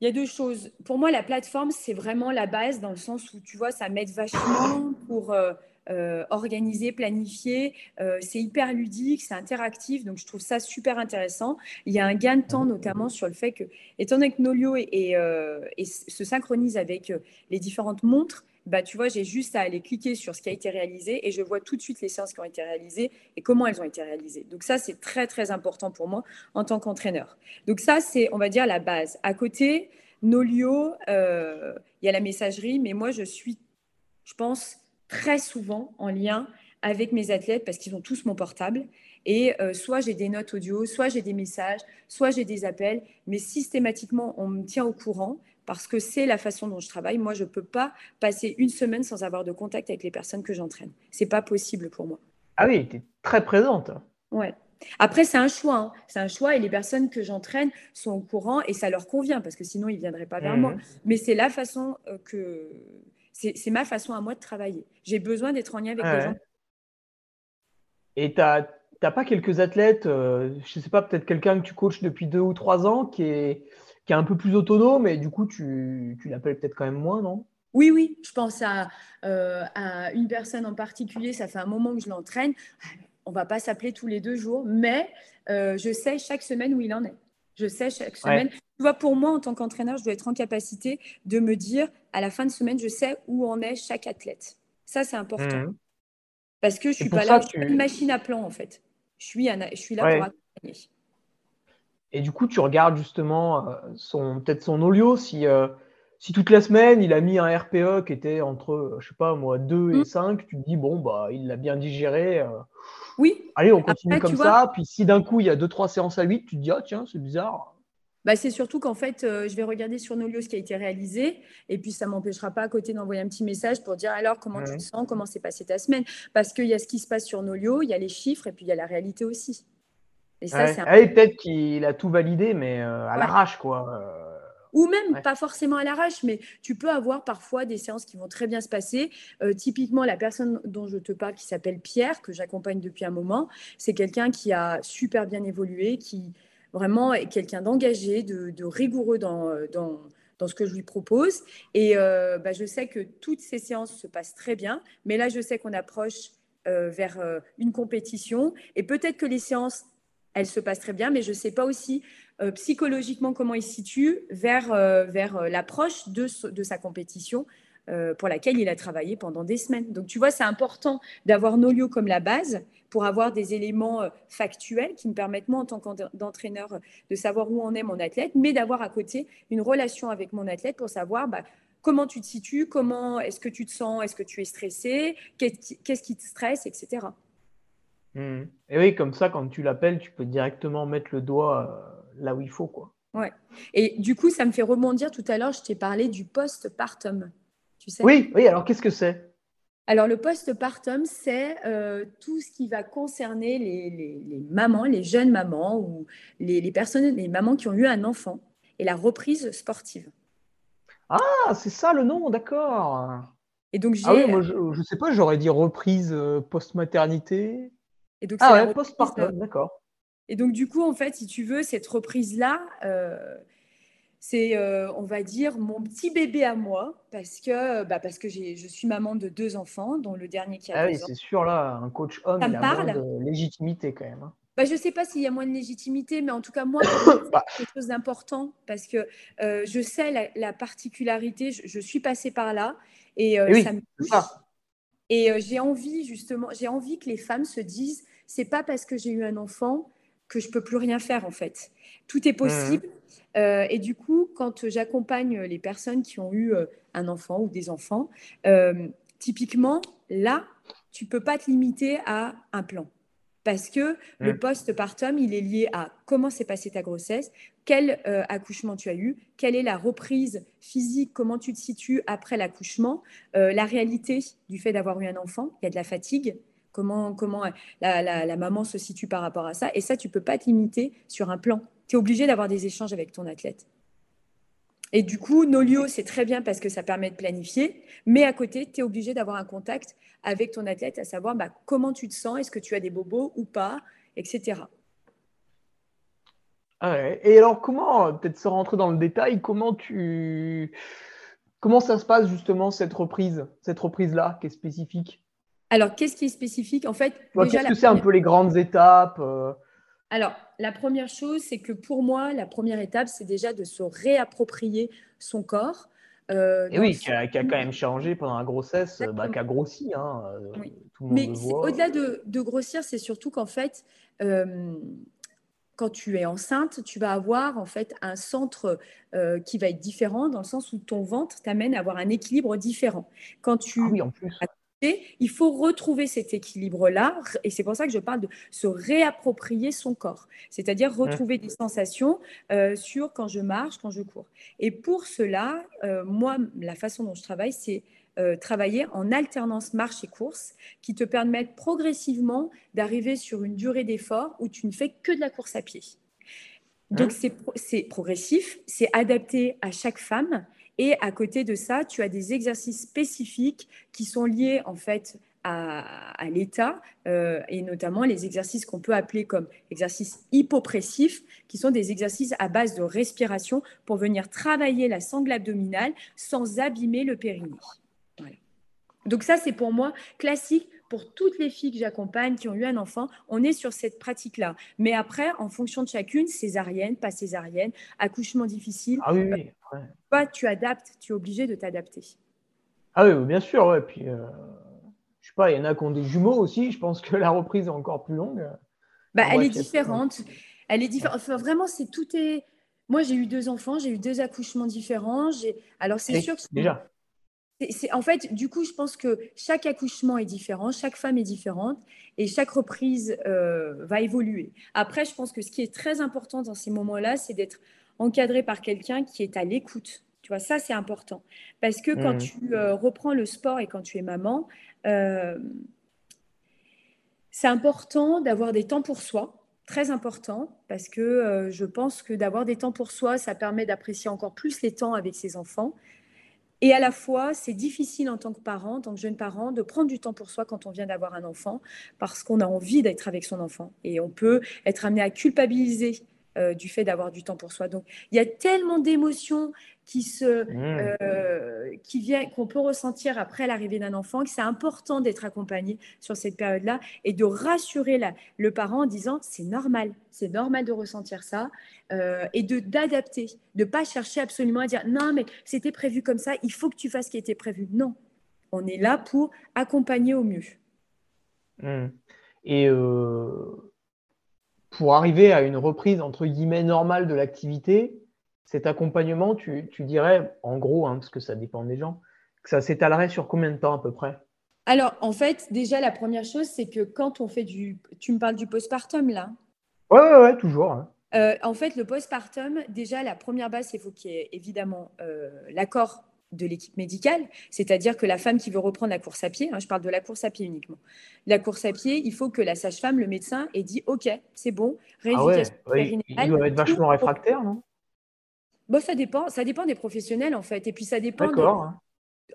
il y a deux choses. Pour moi, la plateforme, c'est vraiment la base dans le sens où, tu vois, ça m'aide vachement pour... Euh, euh, organisé, planifié. Euh, c'est hyper ludique, c'est interactif, donc je trouve ça super intéressant. Il y a un gain de temps notamment sur le fait que, étant donné que Nolio et, euh, se synchronise avec les différentes montres, bah, tu vois, j'ai juste à aller cliquer sur ce qui a été réalisé et je vois tout de suite les séances qui ont été réalisées et comment elles ont été réalisées. Donc ça, c'est très, très important pour moi en tant qu'entraîneur. Donc ça, c'est, on va dire, la base. À côté, Nolio, il y a la messagerie, mais moi, je suis, je pense, très souvent en lien avec mes athlètes parce qu'ils ont tous mon portable. Et euh, soit j'ai des notes audio, soit j'ai des messages, soit j'ai des appels, mais systématiquement, on me tient au courant parce que c'est la façon dont je travaille. Moi, je ne peux pas passer une semaine sans avoir de contact avec les personnes que j'entraîne. C'est pas possible pour moi. Ah oui, tu es très présente. Ouais. Après, c'est un choix. Hein. C'est un choix et les personnes que j'entraîne sont au courant et ça leur convient parce que sinon, ils ne viendraient pas vers mmh. moi. Mais c'est la façon euh, que, c'est ma façon à moi de travailler. J'ai besoin d'être en lien avec les gens. Et tu n'as pas quelques athlètes, euh, je ne sais pas, peut-être quelqu'un que tu coaches depuis deux ou trois ans qui est, qui est un peu plus autonome et du coup, tu, tu l'appelles peut-être quand même moins, non? Oui, oui, je pense à, euh, à, une personne en particulier, ça fait un moment que je l'entraîne. On ne va pas s'appeler tous les deux jours, mais euh, je sais chaque semaine où il en est. Je sais chaque semaine. Tu vois, pour moi, en tant qu'entraîneur, je dois être en capacité de me dire, à la fin de semaine, je sais où en est chaque athlète. Ça, c'est important. Mmh. Parce que je suis pas là, je suis une machine à plan, en fait. Je suis, je suis là pour accompagner. Et du coup, tu regardes justement euh, son peut-être son olio, si, euh, si toute la semaine, il a mis un RPE qui était entre, je sais pas moi, 2 et 5, mmh. tu te dis, bon, bah, il l'a bien digéré. Euh, oui. Allez, on continue comme ça. Puis si d'un coup, il y a 2-3 séances à 8, tu te dis, ah tiens, c'est bizarre. Bah, c'est surtout qu'en fait, euh, je vais regarder sur Nolio ce qui a été réalisé. Et puis, ça ne m'empêchera pas à côté d'envoyer un petit message pour dire alors comment tu te sens, comment s'est passée ta semaine? Parce qu'il y a ce qui se passe sur Nolio, il y a les chiffres et puis il y a la réalité aussi. Et ça, c'est ah peut-être qu'il a tout validé, mais euh, à l'arrache, quoi. Ou même pas forcément à l'arrache, mais tu peux avoir parfois des séances qui vont très bien se passer. Euh, typiquement, la personne dont je te parle, qui s'appelle Pierre, que j'accompagne depuis un moment, c'est quelqu'un qui a super bien évolué, qui vraiment est quelqu'un d'engagé, de, rigoureux dans, dans, dans, ce que je lui propose. Et euh, bah, je sais que toutes ces séances se passent très bien, mais là, je sais qu'on approche euh, vers une compétition et peut-être que les séances elles se passent très bien, mais je ne sais pas aussi psychologiquement comment il se situe vers, euh, vers euh, l'approche de, de, sa compétition pour laquelle il a travaillé pendant des semaines. Donc tu vois, c'est important d'avoir Nolio comme la base pour avoir des éléments factuels qui me permettent, moi, en tant qu'entraîneur, de savoir où en est mon athlète, mais d'avoir à côté une relation avec mon athlète pour savoir bah, comment tu te situes, comment est-ce que tu te sens, est-ce que tu es stressé, qu'est-ce qui te stresse, etc. Mmh. Et oui, comme ça, quand tu l'appelles, tu peux directement mettre le doigt là où il faut. Quoi. Ouais. Et du coup, ça me fait rebondir. Tout à l'heure, je t'ai parlé du postpartum. Tu sais oui, oui, alors qu'est-ce que c'est? Alors, le postpartum, c'est euh, tout ce qui va concerner les, mamans, les jeunes mamans ou les, personnes, les mamans qui ont eu un enfant et la reprise sportive. Ah, c'est ça le nom, d'accord. Et donc, ah oui, moi, je ne sais pas, j'aurais dit reprise euh, post-maternité. Et donc, ah ouais, postpartum, d'accord. Et donc, du coup, en fait, si tu veux, cette reprise-là, euh, c'est, euh, on va dire, mon petit bébé à moi, parce que, bah, parce que je suis maman de deux enfants, dont le dernier qui a Ah oui, c'est sûr, là, un coach homme, il a de légitimité quand même. Hein. bah, je ne sais pas s'il y a moins de légitimité, mais en tout cas, moi, bah. c'est quelque chose d'important parce que euh, je sais la, particularité, je, suis passée par là et, euh, ça me touche. Et euh, j'ai envie, justement, j'ai envie que les femmes se disent c'est pas parce que j'ai eu un enfant que je peux plus rien faire, en fait. Tout est possible. Mmh. et du coup, quand j'accompagne les personnes qui ont eu un enfant ou des enfants, typiquement, là, tu peux pas te limiter à un plan parce que le mmh. post-partum, il est lié à comment s'est passée ta grossesse, quel euh, accouchement tu as eu, quelle est la reprise physique, comment tu te situes après l'accouchement, euh, la réalité du fait d'avoir eu un enfant, il y a de la fatigue, comment, comment la, maman se situe par rapport à ça. Et ça, tu peux pas te limiter sur un plan. Tu es obligé d'avoir des échanges avec ton athlète. Et du coup, Nolio, c'est très bien parce que ça permet de planifier, mais à côté, tu es obligé d'avoir un contact avec ton athlète, à savoir bah, comment tu te sens, est-ce que tu as des bobos ou pas, etc. Ah Et alors, comment, peut-être se rentrer dans le détail, comment tu. Comment ça se passe justement cette reprise, cette reprise-là qui est spécifique? Alors, qu'est-ce qui est spécifique? En fait, qu'est-ce que c'est un peu les grandes étapes euh? Alors, la première chose, c'est que pour moi, la première étape, c'est déjà de se réapproprier son corps. Euh, et oui, qui a, quand même changé pendant la grossesse, bah, qui a grossi. Hein, euh, Mais au-delà de, grossir, c'est surtout qu'en fait, euh, quand tu es enceinte, tu vas avoir en fait un centre qui va être différent dans le sens où ton ventre t'amène à avoir un équilibre différent. Quand tu ah oui, en plus il faut retrouver cet équilibre-là, et c'est pour ça que je parle de se réapproprier son corps, c'est-à-dire mmh. retrouver des sensations euh, sur quand je marche, quand je cours. Et pour cela, euh, moi, la façon dont je travaille, c'est euh, travailler en alternance marche et course, qui te permettent progressivement d'arriver sur une durée d'effort où tu ne fais que de la course à pied. Donc mmh. c'est progressif, c'est adapté à chaque femme et à côté de ça, tu as des exercices spécifiques qui sont liés en fait à, l'état euh, et notamment les exercices qu'on peut appeler comme exercices hypopressifs, qui sont des exercices à base de respiration pour venir travailler la sangle abdominale sans abîmer le périnée. Donc ça, c'est pour moi classique pour toutes les filles que j'accompagne qui ont eu un enfant, on est sur cette pratique-là. Mais après, en fonction de chacune, césarienne, pas césarienne, accouchement difficile, ah oui, oui. Toi, tu adaptes, tu es obligé de t'adapter. Ah oui, bien sûr. Ouais. Puis, euh, je sais pas, il y en a qui ont des jumeaux aussi. Je pense que la reprise est encore plus longue. Bah, elle est différente. Elle est différente. Enfin, vraiment, c'est tout est. Moi, j'ai eu deux enfants, j'ai eu deux accouchements différents. Alors, c'est sûr que. Déjà. C'est, en fait, du coup, je pense que chaque accouchement est différent, chaque femme est différente et chaque reprise euh, va évoluer. Après, je pense que ce qui est très important dans ces moments-là, c'est d'être encadré par quelqu'un qui est à l'écoute. Tu vois, ça, c'est important. Parce que quand mmh. tu euh, reprends le sport et quand tu es maman, euh, c'est important d'avoir des temps pour soi, très important, parce que euh, je pense que d'avoir des temps pour soi, ça permet d'apprécier encore plus les temps avec ses enfants. Et à la fois, c'est difficile en tant que parent, en tant que jeune parent, de prendre du temps pour soi quand on vient d'avoir un enfant, parce qu'on a envie d'être avec son enfant. Et on peut être amené à culpabiliser euh, du fait d'avoir du temps pour soi. Donc, il y a tellement d'émotions qui se, mmh. euh, qui vient, qu'on peut ressentir après l'arrivée d'un enfant, que c'est important d'être accompagné sur cette période-là et de rassurer la, le parent en disant c'est normal, c'est normal de ressentir ça euh, et de d'adapter, de pas chercher absolument à dire non mais c'était prévu comme ça, il faut que tu fasses ce qui était prévu. Non, on est là pour accompagner au mieux. Mmh. Et pour arriver à une reprise entre guillemets normale de l'activité, cet accompagnement, tu, dirais, en gros, hein, parce que ça dépend des gens, que ça s'étalerait sur combien de temps à peu près? Alors, en fait, déjà, la première chose, c'est que quand on fait du. Tu me parles du postpartum, là? Oui, ouais, ouais, toujours. Hein. Euh, en fait, le postpartum, déjà, la première base, c'est qu'il faut qu'il y ait évidemment euh, l'accord de l'équipe médicale, c'est-à-dire que la femme qui veut reprendre la course à pied, hein, je parle de la course à pied uniquement, la course à pied, il faut que la sage-femme, le médecin, ait dit OK, c'est bon, rééducation ah ouais, Il doit être vachement réfractaire, non? Bon, ça dépend, ça dépend des professionnels en fait, et puis ça dépend. D'accord. Hein.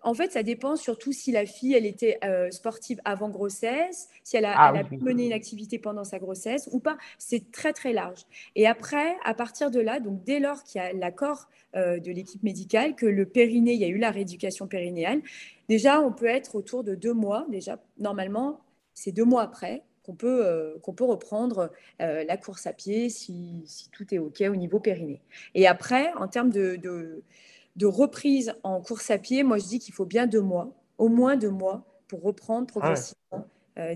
En fait, ça dépend surtout si la fille, elle était euh, sportive avant grossesse, si elle a, ah mené une activité pendant sa grossesse ou pas. C'est très, très large. Et après, à partir de là, donc dès lors qu'il y a l'accord euh, de l'équipe médicale, que le périnée, il y a eu la rééducation périnéale, déjà, on peut être autour de deux mois. Déjà, normalement, c'est deux mois après qu'on peut, qu'on peut reprendre la course à pied si, tout est OK au niveau périnée. Et après, en termes de, de, reprise en course à pied, moi je dis qu'il faut bien deux mois, au moins deux mois, pour reprendre ah progressivement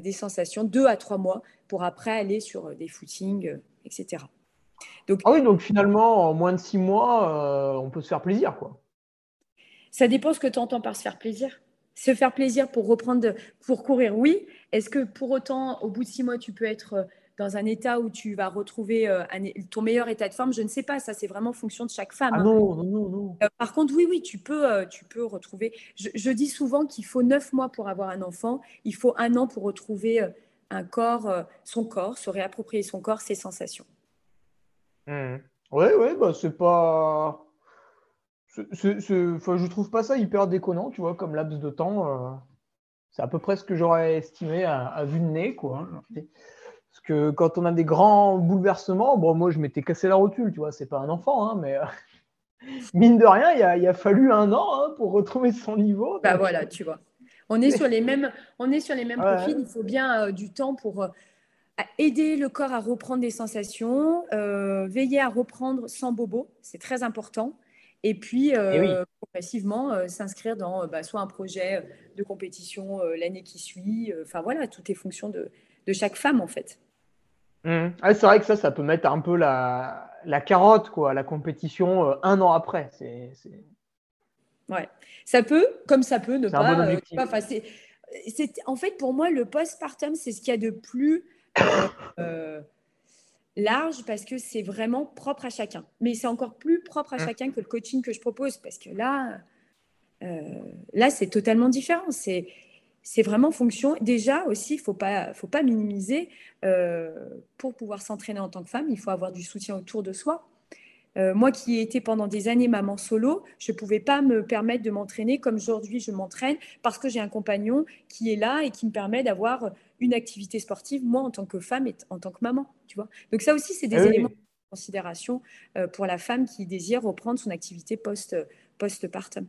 des sensations, deux à trois mois, pour après aller sur des footings, etc. Donc, ah oui, donc finalement, en moins de six mois, on peut se faire plaisir, quoi. Ça dépend ce que tu entends par se faire plaisir. Se faire plaisir pour reprendre, pour courir, oui. Est-ce que pour autant, au bout de six mois, tu peux être euh, dans un état où tu vas retrouver euh, ton meilleur état de forme Je ne sais pas. Ça, c'est vraiment fonction de chaque femme. Ah hein. non, non, non. Euh, par contre, oui, oui, tu peux, tu peux retrouver. Je, dis souvent qu'il faut neuf mois pour avoir un enfant. Il faut un an pour retrouver un corps, son corps, se réapproprier son corps, ses sensations. Oui, mmh. oui, bah, c'est pas je trouve pas ça hyper déconnant, tu vois, comme laps de temps. Euh, c'est à peu près ce que j'aurais estimé à, vue de nez, quoi. Hein. Parce que quand on a des grands bouleversements, bon, moi, je m'étais cassé la rotule, tu vois, c'est pas un enfant, hein, mais euh, mine de rien, il a, fallu un an hein, pour retrouver son niveau. Bah voilà, tu vois. On est sur les mêmes, on est sur les mêmes profils. Il faut bien euh, du temps pour aider le corps à reprendre des sensations, veiller à reprendre sans bobo, c'est très important et puis euh, progressivement euh, s'inscrire dans euh, bah, soit un projet de compétition l'année qui suit. Enfin voilà, tout est fonction de, de chaque femme en fait. Mmh. c'est vrai que ça, ça peut mettre un peu la, la carotte, quoi, la compétition un an après. C'est, Ouais, ça peut, comme ça peut ne pas. c'est, en fait, pour moi, le postpartum, c'est ce qu'il y a de plus large parce que c'est vraiment propre à chacun. Mais c'est encore plus propre à mmh. chacun que le coaching que je propose parce que là, euh, là c'est totalement différent. C'est c'est vraiment fonction. Déjà aussi, il faut pas faut pas minimiser. Euh, pour pouvoir s'entraîner en tant que femme, il faut avoir du soutien autour de soi. Euh, moi qui ai été pendant des années maman solo, je ne pouvais pas me permettre de m'entraîner comme aujourd'hui je m'entraîne parce que j'ai un compagnon qui est là et qui me permet d'avoir une activité sportive, moi en tant que femme et en tant que maman. Tu vois Donc ça aussi, c'est des ah éléments de considération euh, pour la femme qui désire reprendre son activité post, post-partum.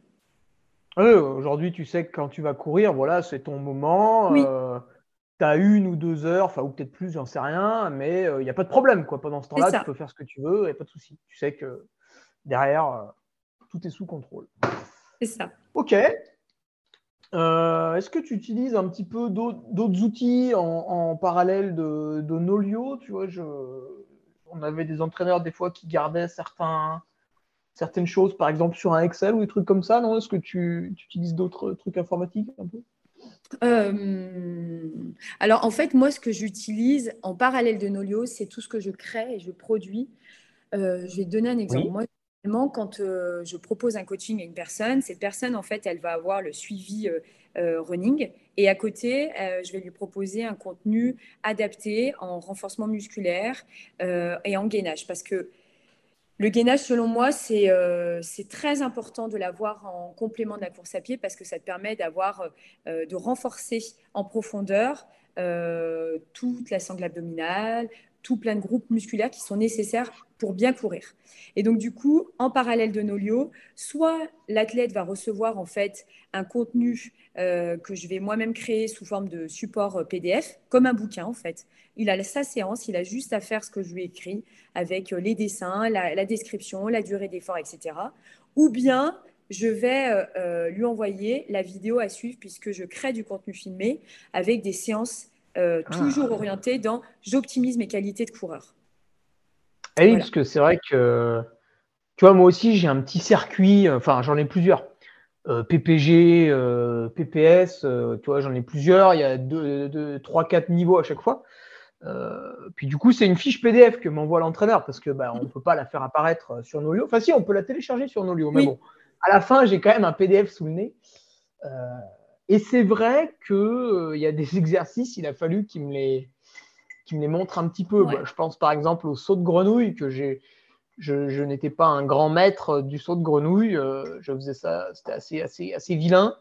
Aujourd'hui, tu sais que quand tu vas courir, voilà, c'est ton moment. Oui. Euh, tu as une ou deux heures, enfin, ou peut-être plus, j'en sais rien, mais il euh, n'y a pas de problème. Quoi. Pendant ce temps-là, tu peux faire ce que tu veux, il n'y a pas de souci. Tu sais que derrière, tout est sous contrôle. C'est ça. Ok. Euh, est-ce que tu utilises un petit peu d'autres outils en, parallèle de, Nolio? Tu vois, on avait des entraîneurs des fois qui gardaient certains, certaines choses, par exemple sur un Excel ou des trucs comme ça. Non? Est-ce que tu, utilises d'autres trucs informatiques un peu? Euh, alors en fait, moi, ce que j'utilise en parallèle de Nolio, c'est tout ce que je crée et je produis. Euh, je vais te donner un exemple. Moi, quand euh, je propose un coaching à une personne, cette personne, en fait, elle va avoir le suivi running. Et à côté, je vais lui proposer un contenu adapté en renforcement musculaire et en gainage. Parce que le gainage, selon moi, c'est très important de l'avoir en complément de la course à pied parce que ça te permet d'avoir, de renforcer en profondeur toute la sangle abdominale, tout plein de groupes musculaires qui sont nécessaires pour bien courir. Et donc, du coup, en parallèle de Nolio, soit l'athlète va recevoir en fait un contenu euh, que je vais moi-même créer sous forme de support euh, PDF, comme un bouquin en fait. Il a sa séance, il a juste à faire ce que je lui ai écrit avec euh, les dessins, la, description, la durée d'effort, etc. Ou bien je vais lui envoyer la vidéo à suivre puisque je crée du contenu filmé avec des séances toujours ah. orientées dans j'optimise mes qualités de coureur. Ah oui, parce que c'est vrai que, tu vois, moi aussi, j'ai un petit circuit, enfin, j'en ai plusieurs. Euh, PPG, euh, PPS, euh, tu vois, j'en ai plusieurs. Il y a deux, trois, quatre niveaux à chaque fois. puis du coup, c'est une fiche PDF que m'envoie l'entraîneur parce que bah, on ne peut pas la faire apparaître sur Nolio. Enfin, si, on peut la télécharger sur Nolio, mais bon, à la fin, j'ai quand même un PDF sous le nez. Et c'est vrai qu'il y a des exercices, il a fallu qu'il me les qui me les montre un petit peu. je pense par exemple au saut de grenouille que j'ai. Je, n'étais pas un grand maître du saut de grenouille. Euh, je faisais ça, c'était assez, assez, assez vilain.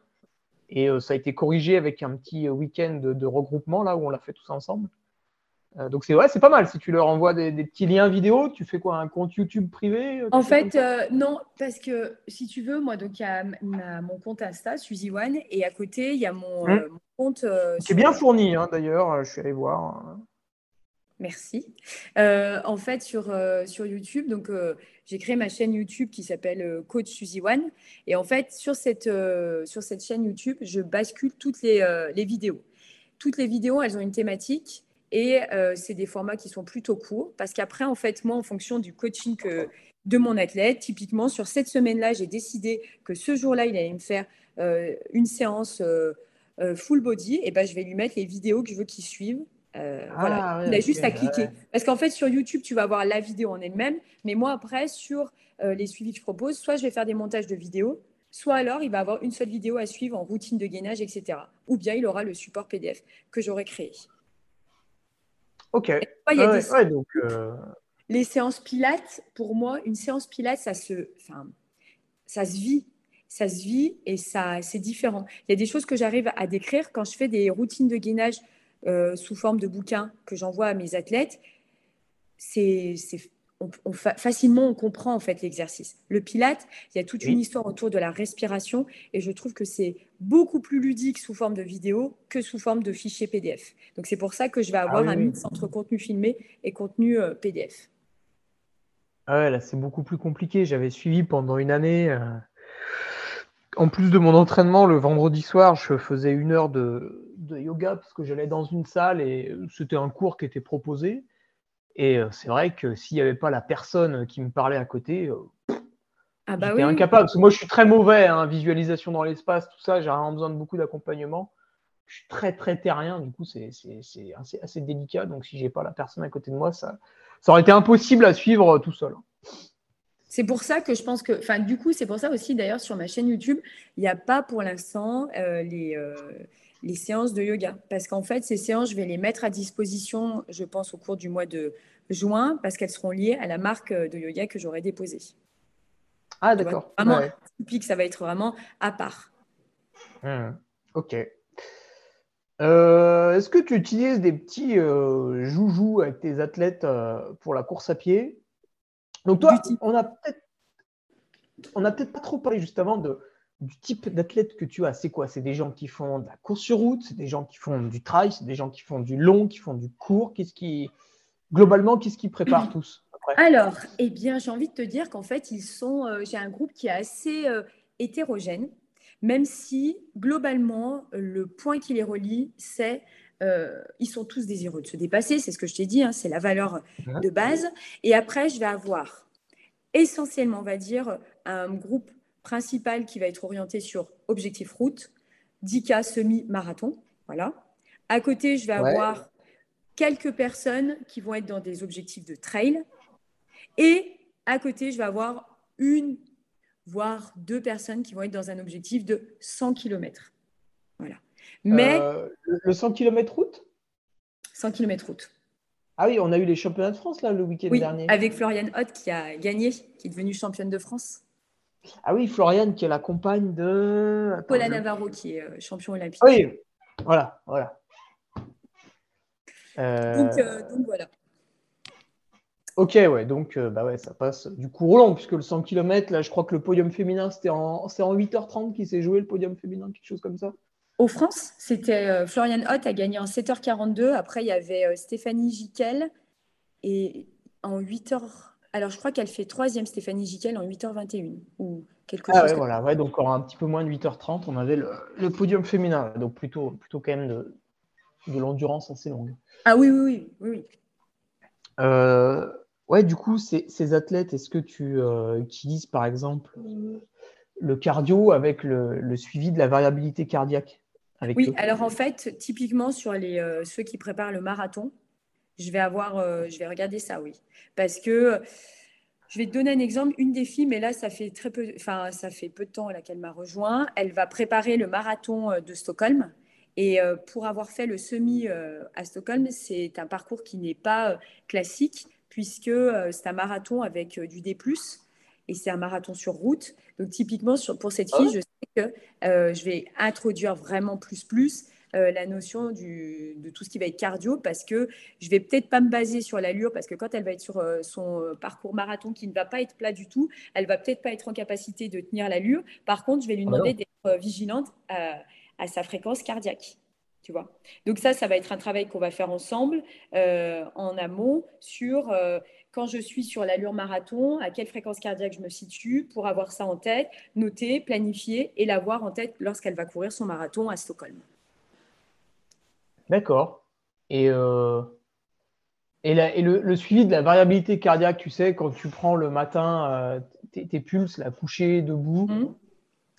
Et euh, ça a été corrigé avec un petit week-end de, regroupement là où on l'a fait tous ensemble. Euh, donc c'est ouais, c'est pas mal. Si tu leur envoies des, petits liens vidéo, tu fais quoi Un compte YouTube privé euh, En fait, euh, non, parce que si tu veux, moi, donc il y a mon compte Insta, Suzy One, et à côté, il y a mon, hum. compte. c'est bien fourni, hein, d'ailleurs. Je suis allé voir. Merci. en fait, sur, sur YouTube, donc j'ai créé ma chaîne YouTube qui s'appelle Coach Suzy One, et en fait, sur cette, sur cette chaîne YouTube, je bascule toutes les, les vidéos. Toutes les vidéos, elles ont une thématique. Et euh, c'est des formats qui sont plutôt courts parce qu'après, en fait, moi, en fonction du coaching de mon athlète, typiquement, sur cette semaine-là, j'ai décidé que ce jour-là, il allait me faire euh, une séance euh, full body. Et ben, je vais lui mettre les vidéos que je veux qu'il suive. voilà, ah il a juste à cliquer. Parce qu'en fait, sur YouTube, tu vas voir la vidéo en elle-même. Mais moi, après, sur les suivis que je propose, soit je vais faire des montages de vidéos, soit alors il va avoir une seule vidéo à suivre en routine de gainage, etc. Ou bien il aura le support PDF que j'aurai créé. Ok. donc, euh, Les séances pilates, pour moi, une séance pilates, ça se, enfin, ça se vit. Ça se vit et ça, c'est différent. Il y a des choses que j'arrive à décrire quand je fais des routines de gainage euh, sous forme de bouquins que j'envoie à mes athlètes. C'est facilement on comprend en fait l'exercice. Le pilate, il y a toute une histoire autour de la respiration et je trouve que c'est beaucoup plus ludique sous forme de vidéo que sous forme de fichier PDF. Donc c'est pour ça que je vais avoir ah un mix entre contenu filmé et contenu euh, PDF. Ah ouais, là c'est beaucoup plus compliqué. J'avais suivi pendant une année. Euh, en plus de mon entraînement, le vendredi soir, je faisais une heure de, de yoga parce que j'allais dans une salle et c'était un cours qui était proposé. Et euh, c'est vrai que s'il n'y avait pas la personne qui me parlait à côté, euh, ah bah j'étais incapable. Parce que moi, je suis très mauvais, hein, visualisation dans l'espace, tout ça, j'ai vraiment besoin de beaucoup d'accompagnement. Je suis très, très terrien, du coup, c'est assez, assez, délicat. Donc, si j'ai pas la personne à côté de moi, ça, ça aurait été impossible à suivre euh, tout seul. C'est pour ça que je pense que, enfin, du coup, c'est pour ça aussi, d'ailleurs, sur ma chaîne YouTube, il n'y a pas pour l'instant les, les séances de yoga. Parce qu'en fait, ces séances, je vais les mettre à disposition, je pense, au cours du mois de juin, parce qu'elles seront liées à la marque de yoga que j'aurai déposée. Ah, d'accord. Vraiment typique, ça va être vraiment à part. Mmh. Ok. Euh, est-ce que tu utilises des petits euh, joujoux avec tes athlètes euh, pour la course à pied? Donc toi, on a peut-être on n'a peut-être pas trop parlé justement de, du type d'athlète que tu as, c'est quoi? C'est des gens qui font de la course sur route, c'est des gens qui font du trail, c'est des gens qui font du long, qui font du court. Qu'est-ce qui, globalement, qu'est-ce qu'ils préparent tous Alors, eh bien, j'ai envie de te dire qu'en fait, ils sont. Euh, j'ai un groupe qui est assez euh, hétérogène, même si globalement, le point qui les relie, c'est euh, ils sont tous désireux de se dépasser. C'est ce que je t'ai dit, hein, c'est la valeur de base. Et après, je vais avoir essentiellement, on va dire, un groupe principal qui va être orienté sur objectif route, 10K semi-marathon. Voilà. À côté, je vais avoir quelques personnes qui vont être dans des objectifs de trail. Et à côté, je vais avoir une, voire deux personnes qui vont être dans un objectif de 100 km. Voilà. Mais. Euh, le 100 km route? 100 km route. Ah oui, on a eu les championnats de France là le week-end oui, dernier. Avec Floriane Hoth qui a gagné, qui est devenue championne de France. Ah oui, Floriane, qui est la compagne de. Paula Navarro, qui est euh, champion olympique. Oui, voilà, voilà. Euh, euh, donc, voilà. Ok, ouais, donc bah ouais, ça passe du coup roulant, puisque le 100 km, là, je crois que le podium féminin, c'était en, c'est en 8h30 qui s'est joué le podium féminin, quelque chose comme ça. Au France, c'était Floriane Hoth a gagné en 7h42. Après, il y avait Stéphanie Giquel et en 8h. Alors, je crois qu'elle fait troisième, Stéphanie Giquel, en 8h21 ou quelque ah chose. Ouais, voilà, ouais, donc un petit peu moins de 8h30, on avait le, podium féminin, donc plutôt, plutôt quand même de, de l'endurance assez longue. Ah oui, oui, oui. oui. Euh, ouais, du coup, ces, ces athlètes, est-ce que tu euh, utilises par exemple le cardio avec le, suivi de la variabilité cardiaque avec Oui, alors en fait, typiquement sur les, euh, ceux qui préparent le marathon, je vais avoir, euh, je vais regarder ça, oui. Parce que je vais te donner un exemple. Une des filles, mais là, ça fait très peu, enfin, ça fait peu de temps qu'elle m'a rejoint. Elle va préparer le marathon euh, de Stockholm. Et euh, pour avoir fait le semi à Stockholm, c'est un parcours qui n'est pas classique, puisque c'est un marathon avec du D, et c'est un marathon sur route. Donc, typiquement, pour cette fille, ah je sais que je vais introduire vraiment plus, plus la notion du, de tout ce qui va être cardio parce que je vais peut-être pas me baser sur l'allure parce que quand elle va être sur son parcours marathon qui ne va pas être plat du tout, elle va peut-être pas être en capacité de tenir l'allure. Par contre, je vais lui ah demander d'être vigilante à sa fréquence cardiaque. Tu vois Donc ça, ça va être un travail qu'on va faire ensemble euh, en amont sur euh, quand je suis sur l'allure marathon, à quelle fréquence cardiaque je me situe pour avoir ça en tête, noter, planifier et l'avoir en tête lorsqu'elle va courir son marathon à Stockholm. D'accord. Et, euh, et, et le, suivi de la variabilité cardiaque, tu sais, quand tu prends le matin tes, pulses, la coucher, debout, mmh.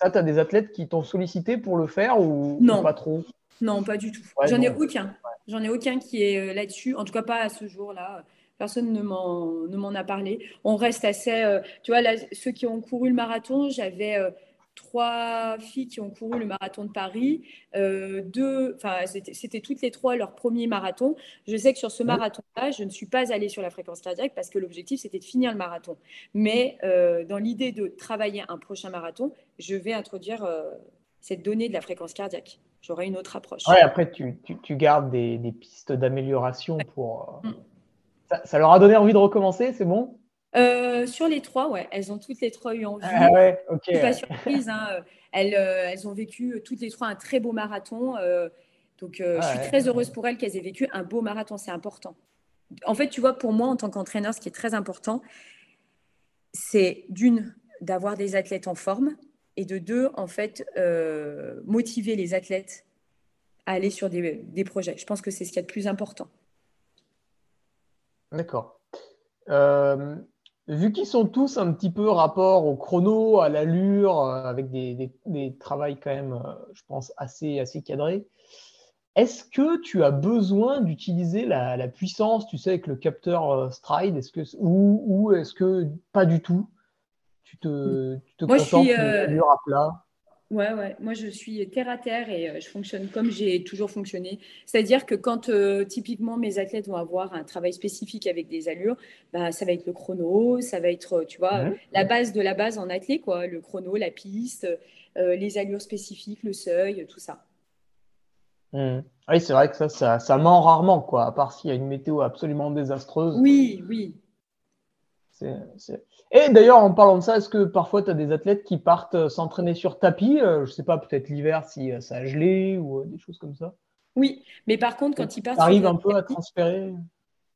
ça, tu as des athlètes qui t'ont sollicité pour le faire ou, non. pas trop? Non, pas du tout. J'en ai aucun. J'en ai aucun qui est euh, là-dessus. En tout cas, pas à ce jour-là. Personne ne m'en a parlé. On reste assez. Euh, tu vois, là, ceux qui ont couru le marathon, j'avais euh, trois filles qui ont couru le marathon de Paris. deux, enfin, c'était toutes les trois leur premier marathon. Je sais que sur ce marathon-là, je ne suis pas allée sur la fréquence cardiaque parce que l'objectif, c'était de finir le marathon. Mais dans l'idée de travailler un prochain marathon, je vais introduire cette donnée de la fréquence cardiaque j'aurai une autre approche. Ouais, après, tu, tu, gardes des, des pistes d'amélioration pour. Euh, mm. Ça, leur a donné envie de recommencer, c'est bon? Euh, Sur les trois, ouais, elles ont toutes les trois eu envie. Ah ouais, ok. suis pas surprise, hein. elles, euh, elles, ont vécu toutes les trois un très beau marathon. donc, je suis très heureuse pour elles qu'elles aient vécu un beau marathon, c'est important. En fait, tu vois, pour moi, en tant qu'entraîneur, ce qui est très important, c'est d'une, d'avoir des athlètes en forme, et de deux, en fait, euh, motiver les athlètes à aller sur des, projets. Je pense que c'est ce qui est le plus important. D'accord. Euh, vu qu'ils sont tous un petit peu rapport au chrono, à l'allure, euh, avec des, des, des travails quand même, je pense, assez, assez cadrés, est-ce que tu as besoin d'utiliser la, puissance, tu sais, avec le capteur Stride, est-ce que, ou, ou est-ce que pas du tout? Tu te, tu te Moi, je suis, euh, à plat? Ouais, ouais. Moi, je suis terre à terre et euh, je fonctionne comme j'ai toujours fonctionné. C'est-à-dire que quand euh, typiquement mes athlètes vont avoir un travail spécifique avec des allures, bah, ça va être le chrono, ça va être, tu vois, la base de la base en athlète, quoi. Le chrono, la piste, les allures spécifiques, le seuil, tout ça. Mmh. Oui, c'est vrai que ça, ça, ça, ment rarement, quoi, à part s'il y a une météo absolument désastreuse. Oui, oui. Et d'ailleurs, en parlant de ça, est-ce que parfois tu as des athlètes qui partent euh, s'entraîner sur tapis euh, Je ne sais pas, peut-être l'hiver si euh, ça a gelé ou des choses comme ça? Oui, mais par contre, quand ils partent. Arrive un peu à transférer?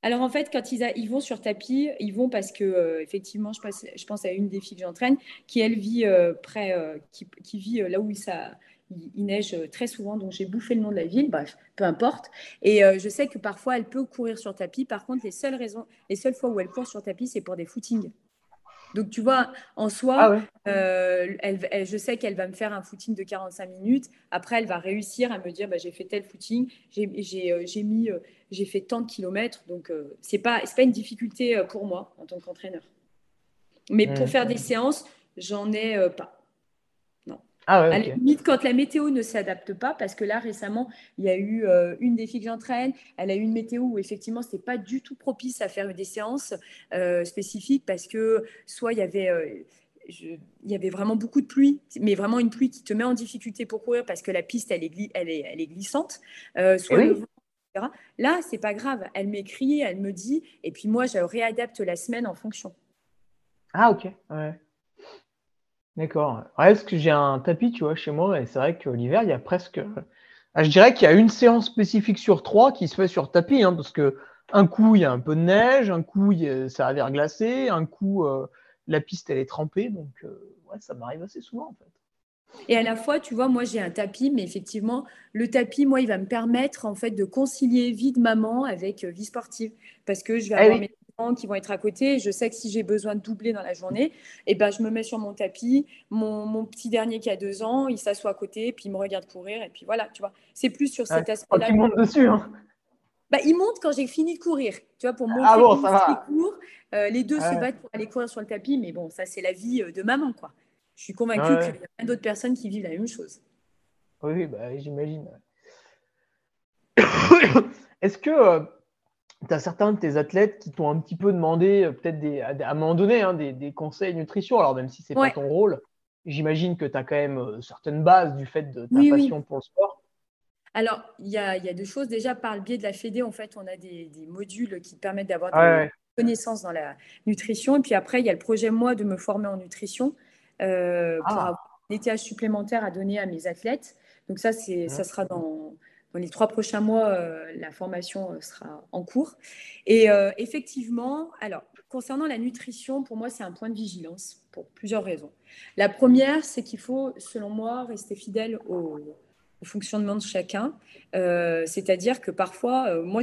Alors en fait, quand ils, ils, vont sur tapis, ils vont parce que effectivement, je pense, je pense à une des filles que j'entraîne qui elle vit près, qui, qui, vit là où ça, il, neige très souvent, donc j'ai bouffé le nom de la ville, bref, peu importe. Et je sais que parfois, elle peut courir sur tapis. Par contre, les seules, raisons, les seules fois où elle court sur tapis, c'est pour des footings. Donc, tu vois, en soi, ah euh, elle, je sais qu'elle va me faire un footing de 45 minutes. Après, elle va réussir à me dire bah, j'ai fait tel footing, j'ai mis, j'ai fait tant de kilomètres. Donc, ce n'est pas, pas une difficulté pour moi en tant qu'entraîneur. Mais pour mmh. faire des séances, j'en ai pas. Ah à la limite, quand la météo ne s'adapte pas, parce que là, récemment, il y a eu euh, une des filles que j'entraîne, elle a eu une météo où effectivement, ce n'était pas du tout propice à faire des séances euh, spécifiques parce que soit il y avait. Euh, il y avait vraiment beaucoup de pluie, mais vraiment une pluie qui te met en difficulté pour courir parce que la piste, elle est, elle est, elle est glissante. soit le vent, etc. Là, c'est pas grave. Elle m'écrit, elle me dit, et puis moi, je réadapte la semaine en fonction. Ah, ok. Ouais. D'accord. est-ce que j'ai un tapis, tu vois, chez moi, et c'est vrai que l'hiver, il y a presque. Ah, je dirais qu'il y a une séance spécifique sur trois qui se fait sur tapis, hein, parce que un coup, il y a un peu de neige, un coup, ça a l'air glacé, un coup, euh, la piste, elle est trempée. Donc, euh, ouais, ça m'arrive assez souvent, en fait. Et à la fois, tu vois, moi j'ai un tapis, mais effectivement, le tapis, moi, il va me permettre en fait de concilier vie de maman avec euh, vie sportive, parce que je vais ah avoir mes qui vont être à côté. Je sais que si j'ai besoin de doubler dans la journée, et eh ben, je me mets sur mon tapis. Mon, petit dernier qui a deux ans, il s'assoit à côté, puis il me regarde courir. Et puis voilà, tu vois. C'est plus sur cet aspect-là. Il monte dessus. Hein. Bah, il monte quand j'ai fini de courir. Tu vois, pour montrer ah bon, ça court. Euh, les deux se battent pour aller courir sur le tapis. Mais bon, ça, c'est la vie euh, de maman, quoi. Je suis convaincue qu'il y a plein d'autres personnes qui vivent la même chose. Oui, bah, j'imagine. Est-ce que euh, tu as certains de tes athlètes qui t'ont un petit peu demandé, euh, peut-être à, un moment donné, hein, des, conseils nutrition. Alors, même si ce n'est pas ton rôle, j'imagine que tu as quand même euh, certaines bases du fait de ta passion pour le sport. Alors, il y, a, deux choses. Déjà, par le biais de la FEDE, en fait, on a des, modules qui permettent d'avoir des connaissances dans la nutrition. Et puis après, il y a le projet, moi, de me former en nutrition euh, pour ah. avoir un étage supplémentaire à donner à mes athlètes. Donc ça, c'est, ça sera dans, dans les trois prochains mois, euh, la formation euh, sera en cours. Et effectivement, alors, concernant la nutrition, pour moi, c'est un point de vigilance pour plusieurs raisons. La première, c'est qu'il faut, selon moi, rester fidèle au, fonctionnement de chacun. Euh, c'est-à-dire que parfois, euh, moi,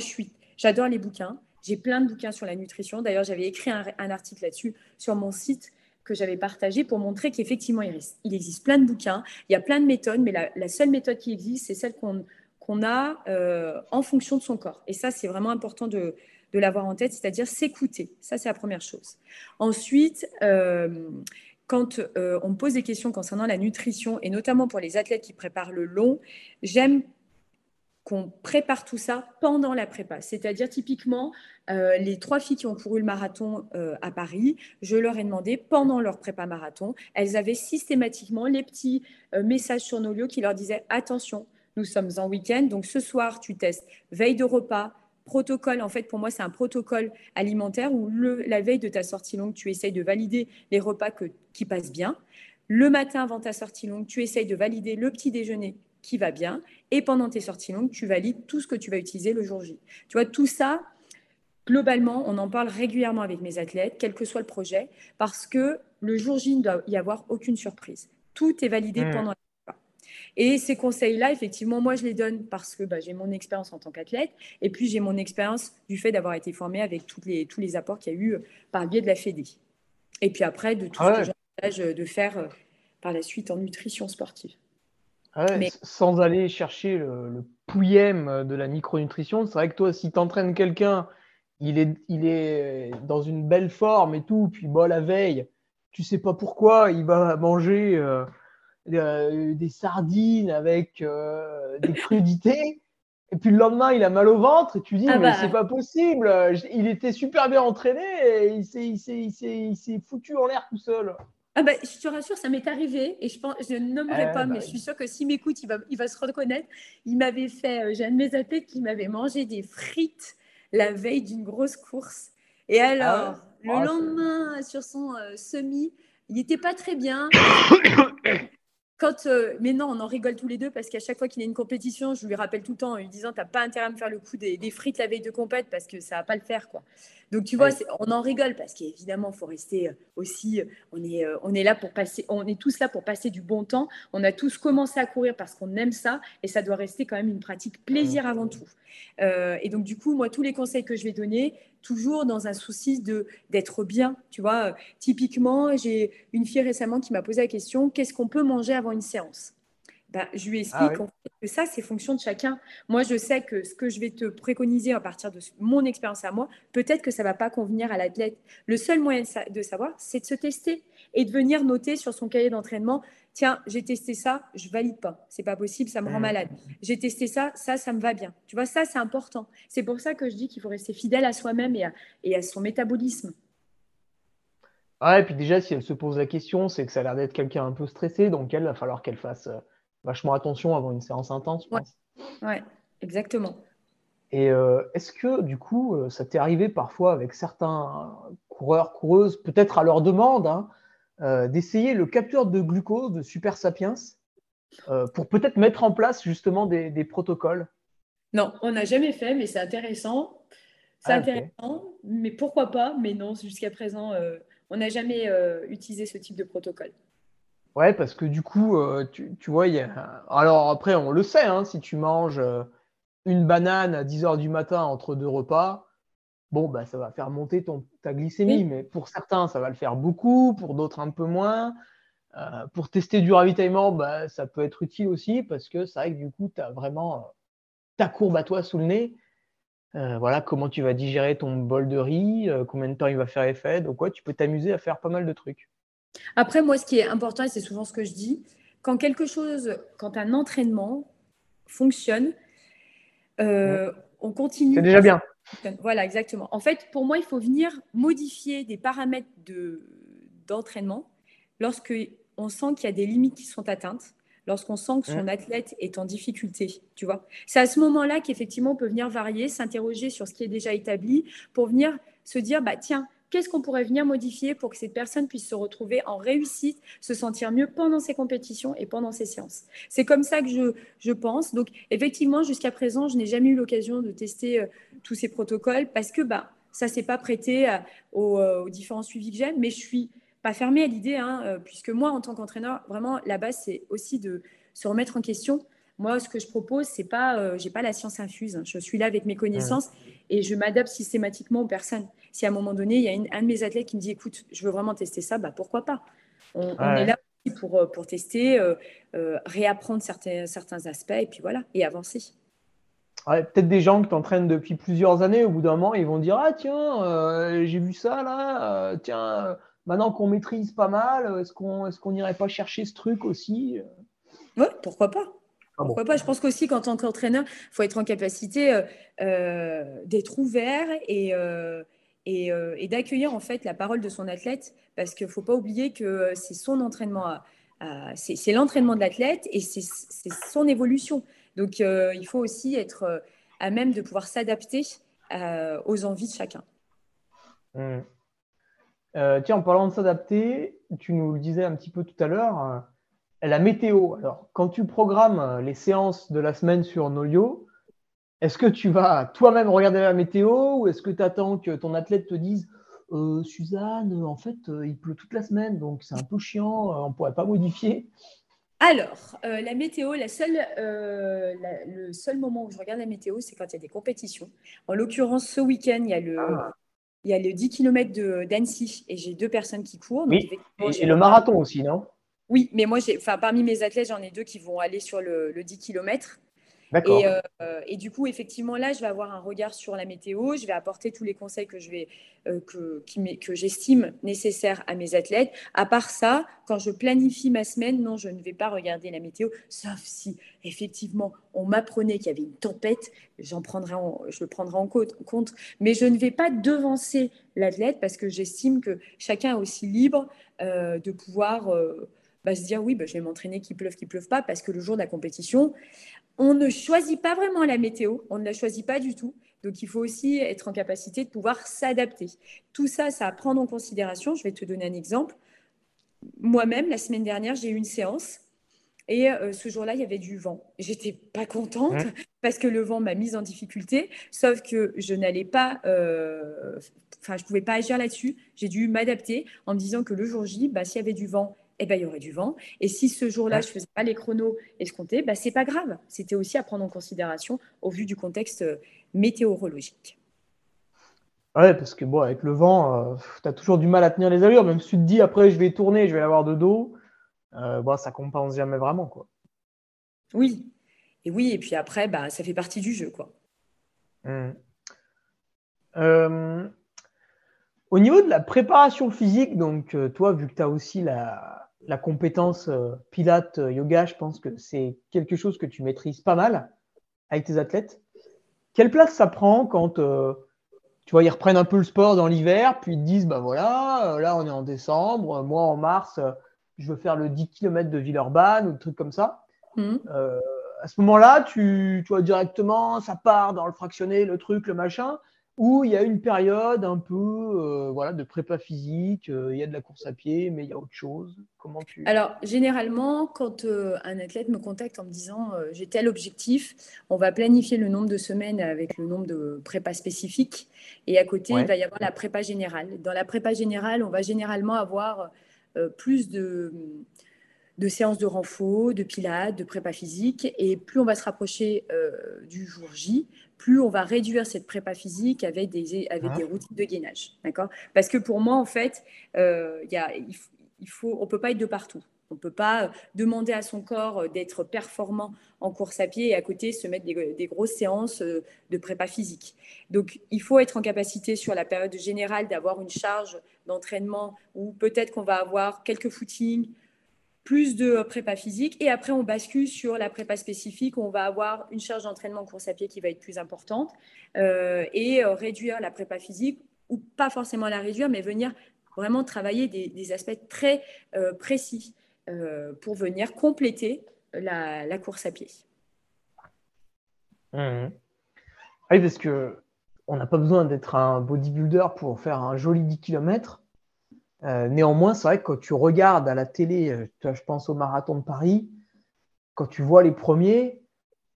j'adore les bouquins. J'ai plein de bouquins sur la nutrition. D'ailleurs, j'avais écrit un, article là-dessus sur mon site que j'avais partagé pour montrer qu'effectivement, il, existe plein de bouquins, il y a plein de méthodes, mais la, seule méthode qui existe, c'est celle qu'on a euh, en fonction de son corps. Et ça, c'est vraiment important de, de l'avoir en tête, c'est-à-dire s'écouter. Ça, c'est la première chose. Ensuite, euh, quand euh, on me pose des questions concernant la nutrition, et notamment pour les athlètes qui préparent le long, j'aime qu'on prépare tout ça pendant la prépa. C'est-à-dire typiquement, les trois filles qui ont couru le marathon à Paris, je leur ai demandé pendant leur prépa marathon, elles avaient systématiquement les petits messages sur nos lieux qui leur disaient attention, nous sommes en week-end, donc ce soir tu testes veille de repas, protocole, en fait, pour moi, c'est un protocole alimentaire où le, la veille de ta sortie longue, tu essayes de valider les repas que, qui passent bien. Le matin avant ta sortie longue, tu essayes de valider le petit déjeuner qui va bien. Et pendant tes sorties longues, tu valides tout ce que tu vas utiliser le jour J. Tu vois, tout ça, globalement, on en parle régulièrement avec mes athlètes, quel que soit le projet, parce que le jour J, il ne doit y avoir aucune surprise. Tout est validé mmh. pendant la et ces conseils-là, effectivement, moi, je les donne parce que bah, j'ai mon expérience en tant qu'athlète et puis j'ai mon expérience du fait d'avoir été formée avec toutes les, tous les apports qu'il y a eu euh, par le biais de la FEDE. Et puis après, de tout ce que j'envisage de faire euh, par la suite en nutrition sportive. Mais... Sans aller chercher le, le pouillème de la micronutrition, c'est vrai que toi, si tu entraînes quelqu'un, il est, il est dans une belle forme et tout, puis bon, la veille, tu sais pas pourquoi, il va manger. Euh, euh, des sardines avec euh, des crudités. Et puis le lendemain, il a mal au ventre et tu dis, ah mais bah. c'est pas possible. Il était super bien entraîné et il s'est foutu en l'air tout seul. Ah bah, je te rassure, ça m'est arrivé et je pense, je ne nommerai pas, mais bah je suis sûre que s'il m'écoute, il va, il va se reconnaître. Il m'avait fait, euh, j'ai un de mes athlètes qui m'avait mangé des frites la veille d'une grosse course. Et ah alors, le oh, lendemain, sur son semi, il n'était pas très bien. Quand, euh, mais non, on en rigole tous les deux parce qu'à chaque fois qu'il y a une compétition, je lui rappelle tout le temps en lui disant T'as pas intérêt à me faire le coup des, frites la veille de compète parce que ça va pas le faire. quoi. Donc tu vois, on en rigole parce qu'évidemment, il faut rester euh, aussi. Euh, on est, on est là pour passer, on est tous là pour passer du bon temps. On a tous commencé à courir parce qu'on aime ça et ça doit rester quand même une pratique plaisir avant tout. et donc du coup, moi, tous les conseils que je vais donner, toujours dans un souci de d'être bien. Tu vois, typiquement, j'ai une fille récemment qui m'a posé la question qu'est-ce qu'on peut manger avant une séance? Ben, je lui explique ah que ça, c'est fonction de chacun. Moi, je sais que ce que je vais te préconiser à partir de mon expérience à moi, peut-être que ça ne va pas convenir à l'athlète. Le seul moyen de savoir, c'est de se tester et de venir noter sur son cahier d'entraînement tiens, j'ai testé ça, je valide pas, c'est pas possible, ça me rend mmh. malade. J'ai testé ça, ça, ça me va bien. Tu vois, ça, c'est important. C'est pour ça que je dis qu'il faut rester fidèle à soi-même et à, et à son métabolisme. Ah, et puis déjà, si elle se pose la question, c'est que ça a l'air d'être quelqu'un un peu stressé, donc elle va falloir qu'elle fasse euh, vachement attention avant une séance intense, je pense. Ouais, exactement. Et euh, est-ce que du coup, euh, ça t'est arrivé parfois avec certains coureurs, coureuses, peut-être à leur demande, hein, euh, d'essayer le capteur de glucose de Super Sapiens euh, pour peut-être mettre en place justement des, protocoles? Non, on n'a jamais fait, mais c'est intéressant. C'est ah, intéressant, mais pourquoi pas? Mais non, jusqu'à présent, on n'a jamais utilisé ce type de protocole. Ouais, parce que du coup, tu, vois, y a... alors après, on le sait, hein, si tu manges une banane à 10 heures du matin entre deux repas, bon, bah, ça va faire monter ton, ta glycémie, mais pour certains, ça va le faire beaucoup, pour d'autres, un peu moins. Euh, pour tester du ravitaillement, bah, ça peut être utile aussi parce que c'est vrai que du coup, tu as vraiment euh, ta courbe à toi sous le nez. Euh, voilà, comment tu vas digérer ton bol de riz, combien de temps il va faire effet. Donc, ouais, tu peux t'amuser à faire pas mal de trucs. Après, moi, ce qui est important, et c'est souvent ce que je dis, quand quelque chose, quand un entraînement fonctionne, on continue. C'est déjà bien. Voilà, exactement. En fait, pour moi, il faut venir modifier des paramètres d'entraînement lorsque on sent qu'il y a des limites qui sont atteintes. lorsqu'on sent que son athlète est en difficulté, tu vois. C'est à ce moment-là qu'effectivement on peut venir varier, s'interroger sur ce qui est déjà établi pour venir se dire, bah tiens, qu'est-ce qu'on pourrait venir modifier pour que cette personne puisse se retrouver en réussite, se sentir mieux pendant ses compétitions et pendant ses séances? C'est comme ça que je, je pense. Donc effectivement, jusqu'à présent, je n'ai jamais eu l'occasion de tester euh, tous ces protocoles parce que bah, ça ne s'est pas prêté euh, aux, différents suivis que j'aime, mais je suis pas fermée à l'idée, hein, euh, puisque moi, en tant qu'entraîneur, vraiment, la base, c'est aussi de se remettre en question. Moi, ce que je propose, c'est pas, euh, j'ai pas la science infuse. Hein. Je suis là avec mes connaissances et je m'adapte systématiquement aux personnes. Si à un moment donné, il y a un de mes athlètes qui me dit, écoute, je veux vraiment tester ça, bah pourquoi pas? On, est là pour, euh, pour tester, réapprendre certains, certains aspects et puis voilà, et avancer. Peut-être des gens qui t'entraînent depuis plusieurs années, au bout d'un moment, ils vont dire Ah, tiens, j'ai vu ça là, tiens, maintenant qu'on maîtrise pas mal, est-ce qu'on est n'irait pas chercher ce truc aussi? Oui, pourquoi pas? Ah pourquoi pas? Je pense qu'aussi qu'en tant qu'entraîneur, il faut être en capacité euh, euh, d'être ouvert et, euh, et, d'accueillir en fait la parole de son athlète, parce qu'il ne faut pas oublier que c'est son entraînement, c'est l'entraînement de l'athlète et c'est son évolution. Donc il faut aussi être à même de pouvoir s'adapter aux envies de chacun. Mmh. Euh, tiens, en parlant de s'adapter, tu nous le disais un petit peu tout à l'heure, euh, la météo. Alors, quand tu programmes euh, les séances de la semaine sur Nolio, est-ce que tu vas toi-même regarder la météo ou est-ce que tu attends que ton athlète te dise Suzanne, en fait, il pleut toute la semaine, donc c'est un peu chiant, on ne pourrait pas modifier? Alors, la météo, la seule, le seul moment où je regarde la météo, c'est quand il y a des compétitions. En l'occurrence, ce week-end, il y a le, ah il y a le 10 km d'Annecy et j'ai deux personnes qui courent. oui, et, le marathon aussi, non? Oui, mais moi, parmi mes athlètes, j'en ai deux qui vont aller sur le, le 10 km. Et, euh, et, du coup, effectivement, là, je vais avoir un regard sur la météo. Je vais apporter tous les conseils que je vais, euh, que, que j'estime nécessaires à mes athlètes. À part ça, quand je planifie ma semaine, non, je ne vais pas regarder la météo, sauf si effectivement on m'apprenait qu'il y avait une tempête, j'en prendrai je le prendrai en compte. Mais je ne vais pas devancer l'athlète parce que j'estime que chacun est aussi libre euh, de pouvoir. Bah, se dire oui, bah, je vais m'entraîner qu'il pleuve, qu'il pleuve pas, parce que le jour de la compétition, on ne choisit pas vraiment la météo, on ne la choisit pas du tout. Donc, il faut aussi être en capacité de pouvoir s'adapter. Tout ça, ça à prendre en considération. Je vais te donner un exemple. Moi-même, la semaine dernière, j'ai eu une séance et euh, ce jour-là, il y avait du vent. J'étais pas contente parce que le vent m'a mise en difficulté, sauf que je n'allais pas, euh, enfin, je pouvais pas agir là-dessus. J'ai dû m'adapter en me disant que le jour J, bah, s'il y avait du vent eh ben, il y aurait du vent. Et si ce jour-là, je ne faisais pas les chronos escomptés, ben, ce n'est pas grave. C'était aussi à prendre en considération au vu du contexte euh, météorologique. Ouais, parce que bon, avec le vent, euh, tu as toujours du mal à tenir les allures. Même si tu te dis après, je vais tourner, je vais avoir de dos, euh, bon, ça compense jamais vraiment. Quoi. Oui. Et oui, et puis après, bah, ça fait partie du jeu. Quoi. Mmh. au niveau de la préparation physique, donc toi, vu que tu as aussi la, la compétence euh, Pilate euh, Yoga, je pense que c'est quelque chose que tu maîtrises pas mal avec tes athlètes. Quelle place ça prend quand euh, tu vois, ils reprennent un peu le sport dans l'hiver, puis ils te disent, bah voilà, là on est en décembre, moi en mars, je veux faire le 10 km de Villeurbanne ou des trucs comme ça. Mmh. à ce moment-là, tu, tu vois directement, ça part dans le fractionné, le truc, le machin où il y a une période un peu euh, voilà, de prépa physique, euh, il y a de la course à pied, mais il y a autre chose. Comment tu... Alors, généralement, quand euh, un athlète me contacte en me disant j'ai tel objectif, on va planifier le nombre de semaines avec le nombre de prépa spécifiques. Et à côté, il va y avoir la prépa générale. Dans la prépa générale, on va généralement avoir plus de de séances de renfort, de pilates, de prépa physique. Et plus on va se rapprocher du jour J, plus on va réduire cette prépa physique avec des, avec ah. des routines de gainage. D'accord? Parce que pour moi, en fait, euh, y a, il, faut, on ne peut pas être de partout. On ne peut pas demander à son corps d'être performant en course à pied et à côté se mettre des, grosses séances euh, de prépa physique. Donc, il faut être en capacité sur la période générale d'avoir une charge d'entraînement où peut-être qu'on va avoir quelques footings, plus de prépa physique. Et après, on bascule sur la prépa spécifique où on va avoir une charge d'entraînement en course à pied qui va être plus importante euh, et euh, réduire la prépa physique ou pas forcément la réduire, mais venir vraiment travailler des, aspects très euh, précis pour venir compléter la, course à pied. Mmh. Oui, parce que on n'a pas besoin d'être un bodybuilder pour faire un joli 10 km. Euh, néanmoins, c'est vrai que quand tu regardes à la télé, euh, je pense au marathon de Paris, quand tu vois les premiers,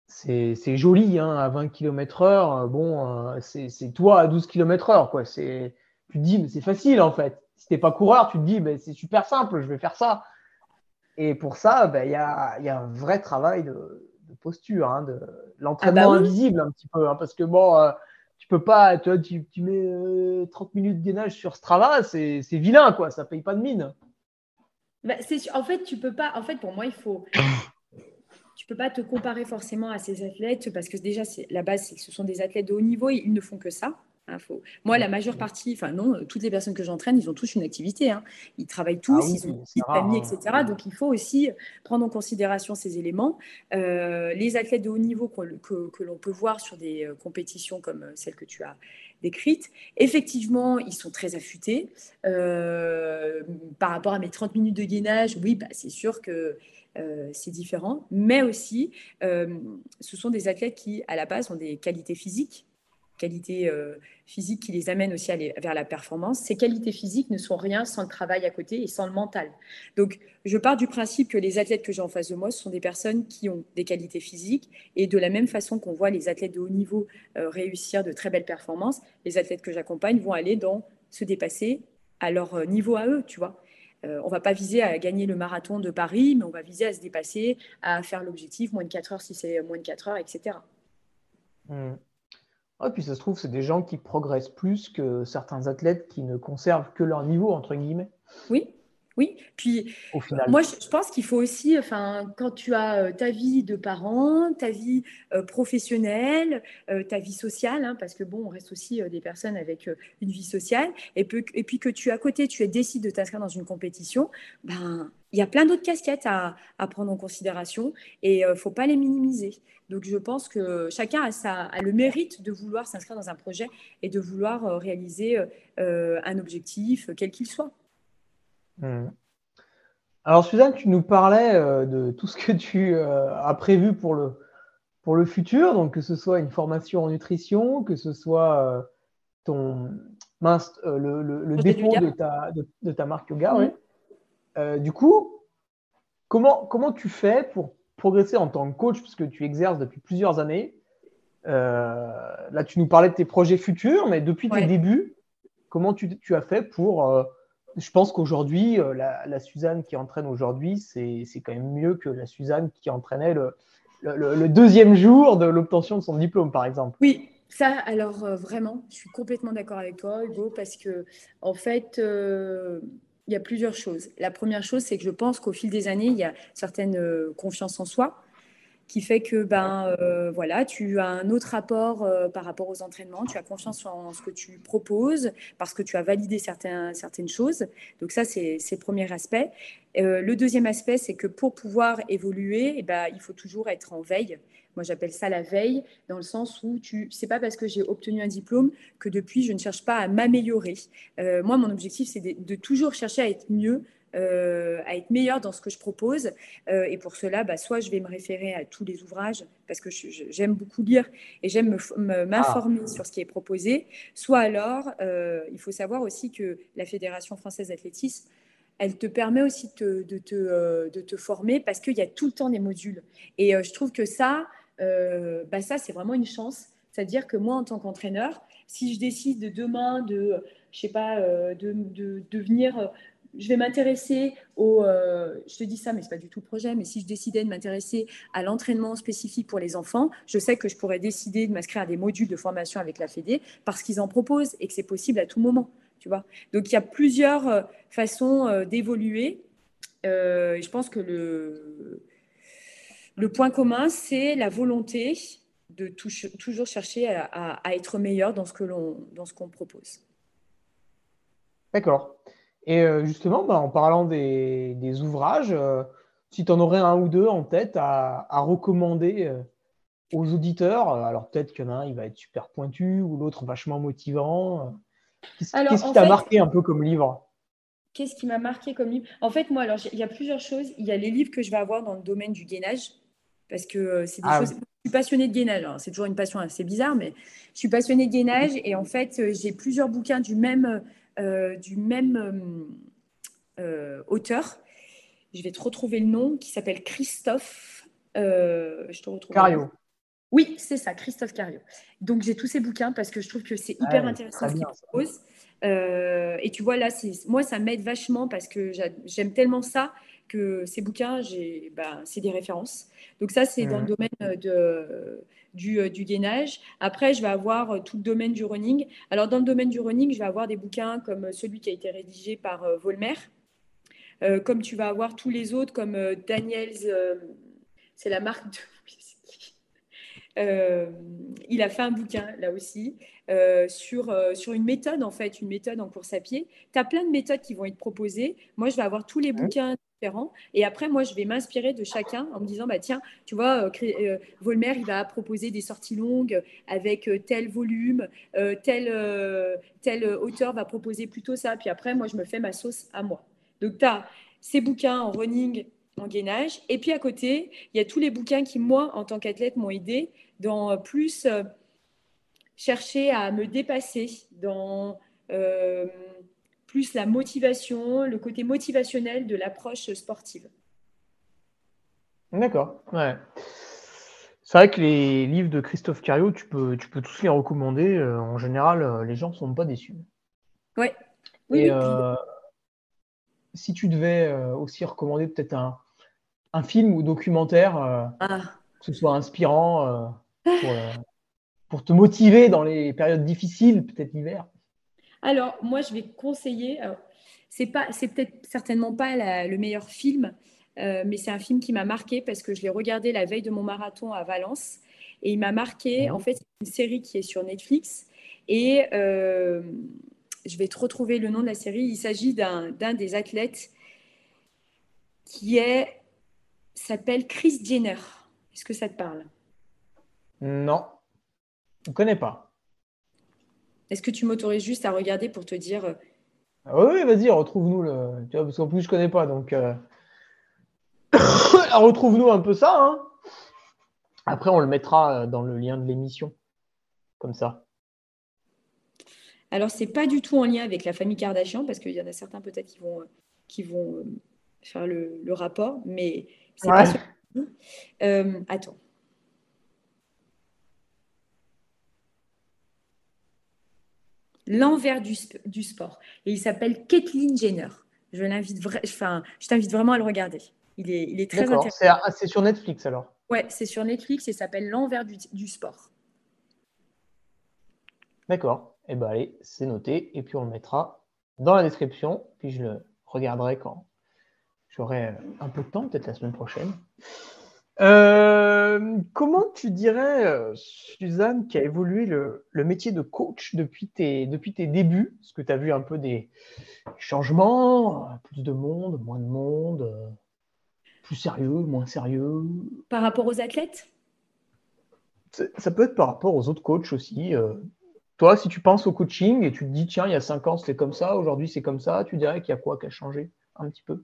c'est joli hein, à 20 km/h. Bon, euh, c'est toi à 12 km/h. Quoi. Tu te dis, mais c'est facile en fait. Si tu n'es pas coureur, tu te dis, c'est super simple, je vais faire ça. Et pour ça, ben, il y, a, y, a, un vrai travail de, posture, hein, de l'entraînement ah bah invisible un petit peu. Hein, parce que bon, tu peux pas, tu, tu mets 30 euh, minutes de gainage sur Strava, c'est vilain, quoi, ça paye pas de mine. Bah, en fait, tu peux pas, en fait, pour moi, il faut, tu peux pas te comparer forcément à ces athlètes parce que déjà, la base, c'est que ce sont des athlètes de haut niveau et ils ne font que ça. Hein, moi, la majeure partie, enfin non, toutes les personnes que j'entraîne, ils ont tous une activité. Hein. Ils travaillent tous, ah ils ont une famille, etc. Hein. Donc, il faut aussi prendre en considération ces éléments. Euh, les athlètes de haut niveau que, l'on peut voir sur des euh, compétitions comme euh, celle que tu as décrite, effectivement, ils sont très affûtés. par rapport à mes 30 minutes de gainage, oui, bah, c'est sûr que c'est différent. Mais aussi, ce sont des athlètes qui, à la base, ont des qualités physiques qualités euh, physiques qui les amènent aussi vers la performance. Ces qualités physiques ne sont rien sans le travail à côté et sans le mental. Donc, je pars du principe que les athlètes que j'ai en face de moi, sont des personnes qui ont des qualités physiques et de la même façon qu'on voit les athlètes de haut niveau euh, réussir de très belles performances, les athlètes que j'accompagne vont aller dans se dépasser à leur euh, niveau à eux, tu vois. on va pas viser à gagner le marathon de Paris, mais on va viser à se dépasser, à faire l'objectif moins de 4 heures si c'est moins de 4 heures, etc. Ah, puis ça se trouve, c'est des gens qui progressent plus que certains athlètes qui ne conservent que leur niveau, entre guillemets. Oui, oui. Puis, moi, je pense qu'il faut aussi, enfin, quand tu as euh, ta vie de parent, ta vie euh, professionnelle, euh, ta vie sociale, hein, parce que bon, on reste aussi des personnes avec une vie sociale, et, et, puis que tu, à côté, tu décides de t'inscrire dans une compétition, ben, il y a plein d'autres casquettes à, prendre en considération et il ne faut pas les minimiser. Donc, je pense que chacun a, le mérite de vouloir s'inscrire dans un projet et de vouloir réaliser euh, un objectif, quel qu'il soit. Hmm. Alors, Suzanne, tu nous parlais de tout ce que tu as prévu pour le, pour le futur, donc que ce soit une formation en nutrition, que ce soit ton mince, le, dépôt de ta, de, ta marque yoga. Hmm. du coup, comment, comment tu fais pour progresser en tant que coach, puisque tu exerces depuis plusieurs années. Euh, là, tu nous parlais de tes projets futurs, mais depuis tes débuts, comment tu, as fait pour. Euh, je pense qu'aujourd'hui, euh, la, Suzanne qui entraîne aujourd'hui, c'est quand même mieux que la Suzanne qui entraînait le, le, deuxième jour de l'obtention de son diplôme, par exemple. Oui, ça, alors vraiment, je suis complètement d'accord avec toi, Hugo, parce que en fait, il y a plusieurs choses. La première chose, c'est que je pense qu'au fil des années, il y a certaine euh, confiance en soi qui fait que ben euh, voilà, tu as un autre rapport euh, par rapport aux entraînements, tu as confiance en ce que tu proposes parce que tu as validé certaines choses. Donc ça, c'est le premier aspect. le deuxième aspect, c'est que pour pouvoir évoluer, eh ben, il faut toujours être en veille. Moi, j'appelle ça la veille, dans le sens où tu, c'est pas parce que j'ai obtenu un diplôme que depuis, je ne cherche pas à m'améliorer. Euh, moi, mon objectif, c'est de, toujours chercher à être mieux, euh, à être meilleur dans ce que je propose. Euh, et pour cela, bah, soit je vais me référer à tous les ouvrages, parce que j'aime beaucoup lire et j'aime m'informer ah. sur ce qui est proposé, soit alors, il faut savoir aussi que la Fédération française d'athlétisme, elle te permet aussi de, te, de te former parce qu'il y a tout le temps des modules. Et je trouve que ça, euh, bah ça, c'est vraiment une chance. C'est-à-dire que moi, en tant qu'entraîneur, si je décide demain de, je sais pas, euh, de, de, euh, je vais m'intéresser au, je te dis ça, mais c'est pas du tout le projet, mais si je décidais de m'intéresser à l'entraînement spécifique pour les enfants, je sais que je pourrais décider de m'inscrire à des modules de formation avec la Fédé parce qu'ils en proposent et que c'est possible à tout moment, tu vois. Donc il y a plusieurs façons d'évoluer. je pense que le le point commun, c'est la volonté de toujours chercher à, être meilleur dans ce que l'on dans ce qu'on propose. D'accord. Et euh, justement, bah, en parlant des, ouvrages, euh, si tu en aurais un ou deux en tête à, recommander euh, aux auditeurs, alors peut-être qu'il y en a un, il va être super pointu, ou l'autre vachement motivant. Qu'est-ce qui t'a marqué un peu comme livre? Qu'est-ce qui m'a marqué comme livre? En fait, moi, alors, il y a plusieurs choses. Il y a les livres que je vais avoir dans le domaine du gainage, parce que euh, c'est des ah choses. Je suis passionnée de gainage. C'est toujours une passion assez bizarre, mais je suis passionnée de gainage. Et en fait, j'ai plusieurs bouquins du même, du même auteur. Je vais te retrouver le nom, qui s'appelle Christophe. je te retrouve. Cario. Oui, c'est ça, Christophe Cario. Donc, j'ai tous ces bouquins parce que je trouve que c'est hyper intéressant ce qu'il propose. Euh, et tu vois, là, moi, ça m'aide vachement parce que j'aime tellement ça que ces bouquins, ben, c'est des références. Donc ça, c'est dans le domaine de, du, euh, du, gainage. Après, je vais avoir euh, tout le domaine du running. Alors, dans le domaine du running, je vais avoir des bouquins comme celui qui a été rédigé par Volmer, comme tu vas avoir tous les autres, comme Daniels, c'est la marque de... Euh, il a fait un bouquin là aussi euh, sur, euh, sur une méthode en fait, une méthode en course à pied. Tu as plein de méthodes qui vont être proposées. Moi, je vais avoir tous les bouquins et après, moi, je vais m'inspirer de chacun en me disant, bah tiens, tu vois, Volmer, il va proposer des sorties longues avec tel volume, tel, tel auteur va proposer plutôt ça. Puis après, moi, je me fais ma sauce à moi. Donc, tu as ces bouquins en running en gainage. Et puis à côté, il y a tous les bouquins qui, moi, en tant qu'athlète, m'ont aidé dans plus euh, chercher à me dépasser, dans euh, plus la motivation, le côté motivationnel de l'approche sportive. D'accord, ouais. C'est vrai que les livres de Christophe Cario, tu peux, tu peux tous les recommander. Euh, en général, les gens ne sont pas déçus. Ouais. Oui, si tu devais aussi recommander peut-être un, un, film ou documentaire, ah. que ce soit inspirant, euh, pour, te motiver dans les périodes difficiles, peut-être l'hiver Alors, moi, je vais conseiller. C'est pas, c'est peut-être certainement pas le meilleur film, euh, mais c'est un film qui m'a marqué parce que je l'ai regardé la veille de mon marathon à Valence et il m'a marqué. En fait, c'est une série qui est sur Netflix et euh, je vais te retrouver le nom de la série. Il s'agit d'un, d'un des athlètes qui est s'appelle Chris Jenner. Est-ce que ça te parle? Non, je ne connais pas. Est-ce que tu m'autorises juste à regarder pour te dire. Euh, ah oui, vas-y, retrouve-nous le. Tu vois, parce qu'en plus, je ne connais pas. Donc, euh, retrouve-nous un peu ça. Hein. Après, on le mettra euh, dans le lien de l'émission. Comme ça. Alors, c'est pas du tout en lien avec la famille Kardashian, parce qu'il y en a certains peut-être qui vont, qui vont faire le, rapport, mais c'est pas sûr. attends. L'envers du, sport. Et il s'appelle Kathleen Jenner. Je l'invite, enfin, je t'invite vraiment à le regarder. Il est, il est très intéressant. C'est sur Netflix alors? Ouais, c'est sur Netflix et s'appelle l'envers du, sport. D'accord. Eh bien, allez, c'est noté. Et puis, on le mettra dans la description. Puis, je le regarderai quand j'aurai un peu de temps, peut-être la semaine prochaine. Euh, comment tu dirais, euh, Suzanne, qui a évolué le, métier de coach depuis tes, depuis tes débuts? Est-ce que tu as vu un peu des changements Plus de monde, moins de monde euh, Plus sérieux, moins sérieux? Par rapport aux athlètes? Ça peut être par rapport aux autres coachs aussi. toi, si tu penses au coaching et tu te dis, tiens, il y a cinq ans, c'était comme ça, aujourd'hui, c'est comme ça, tu dirais qu'il y a quoi qui a changé un petit peu?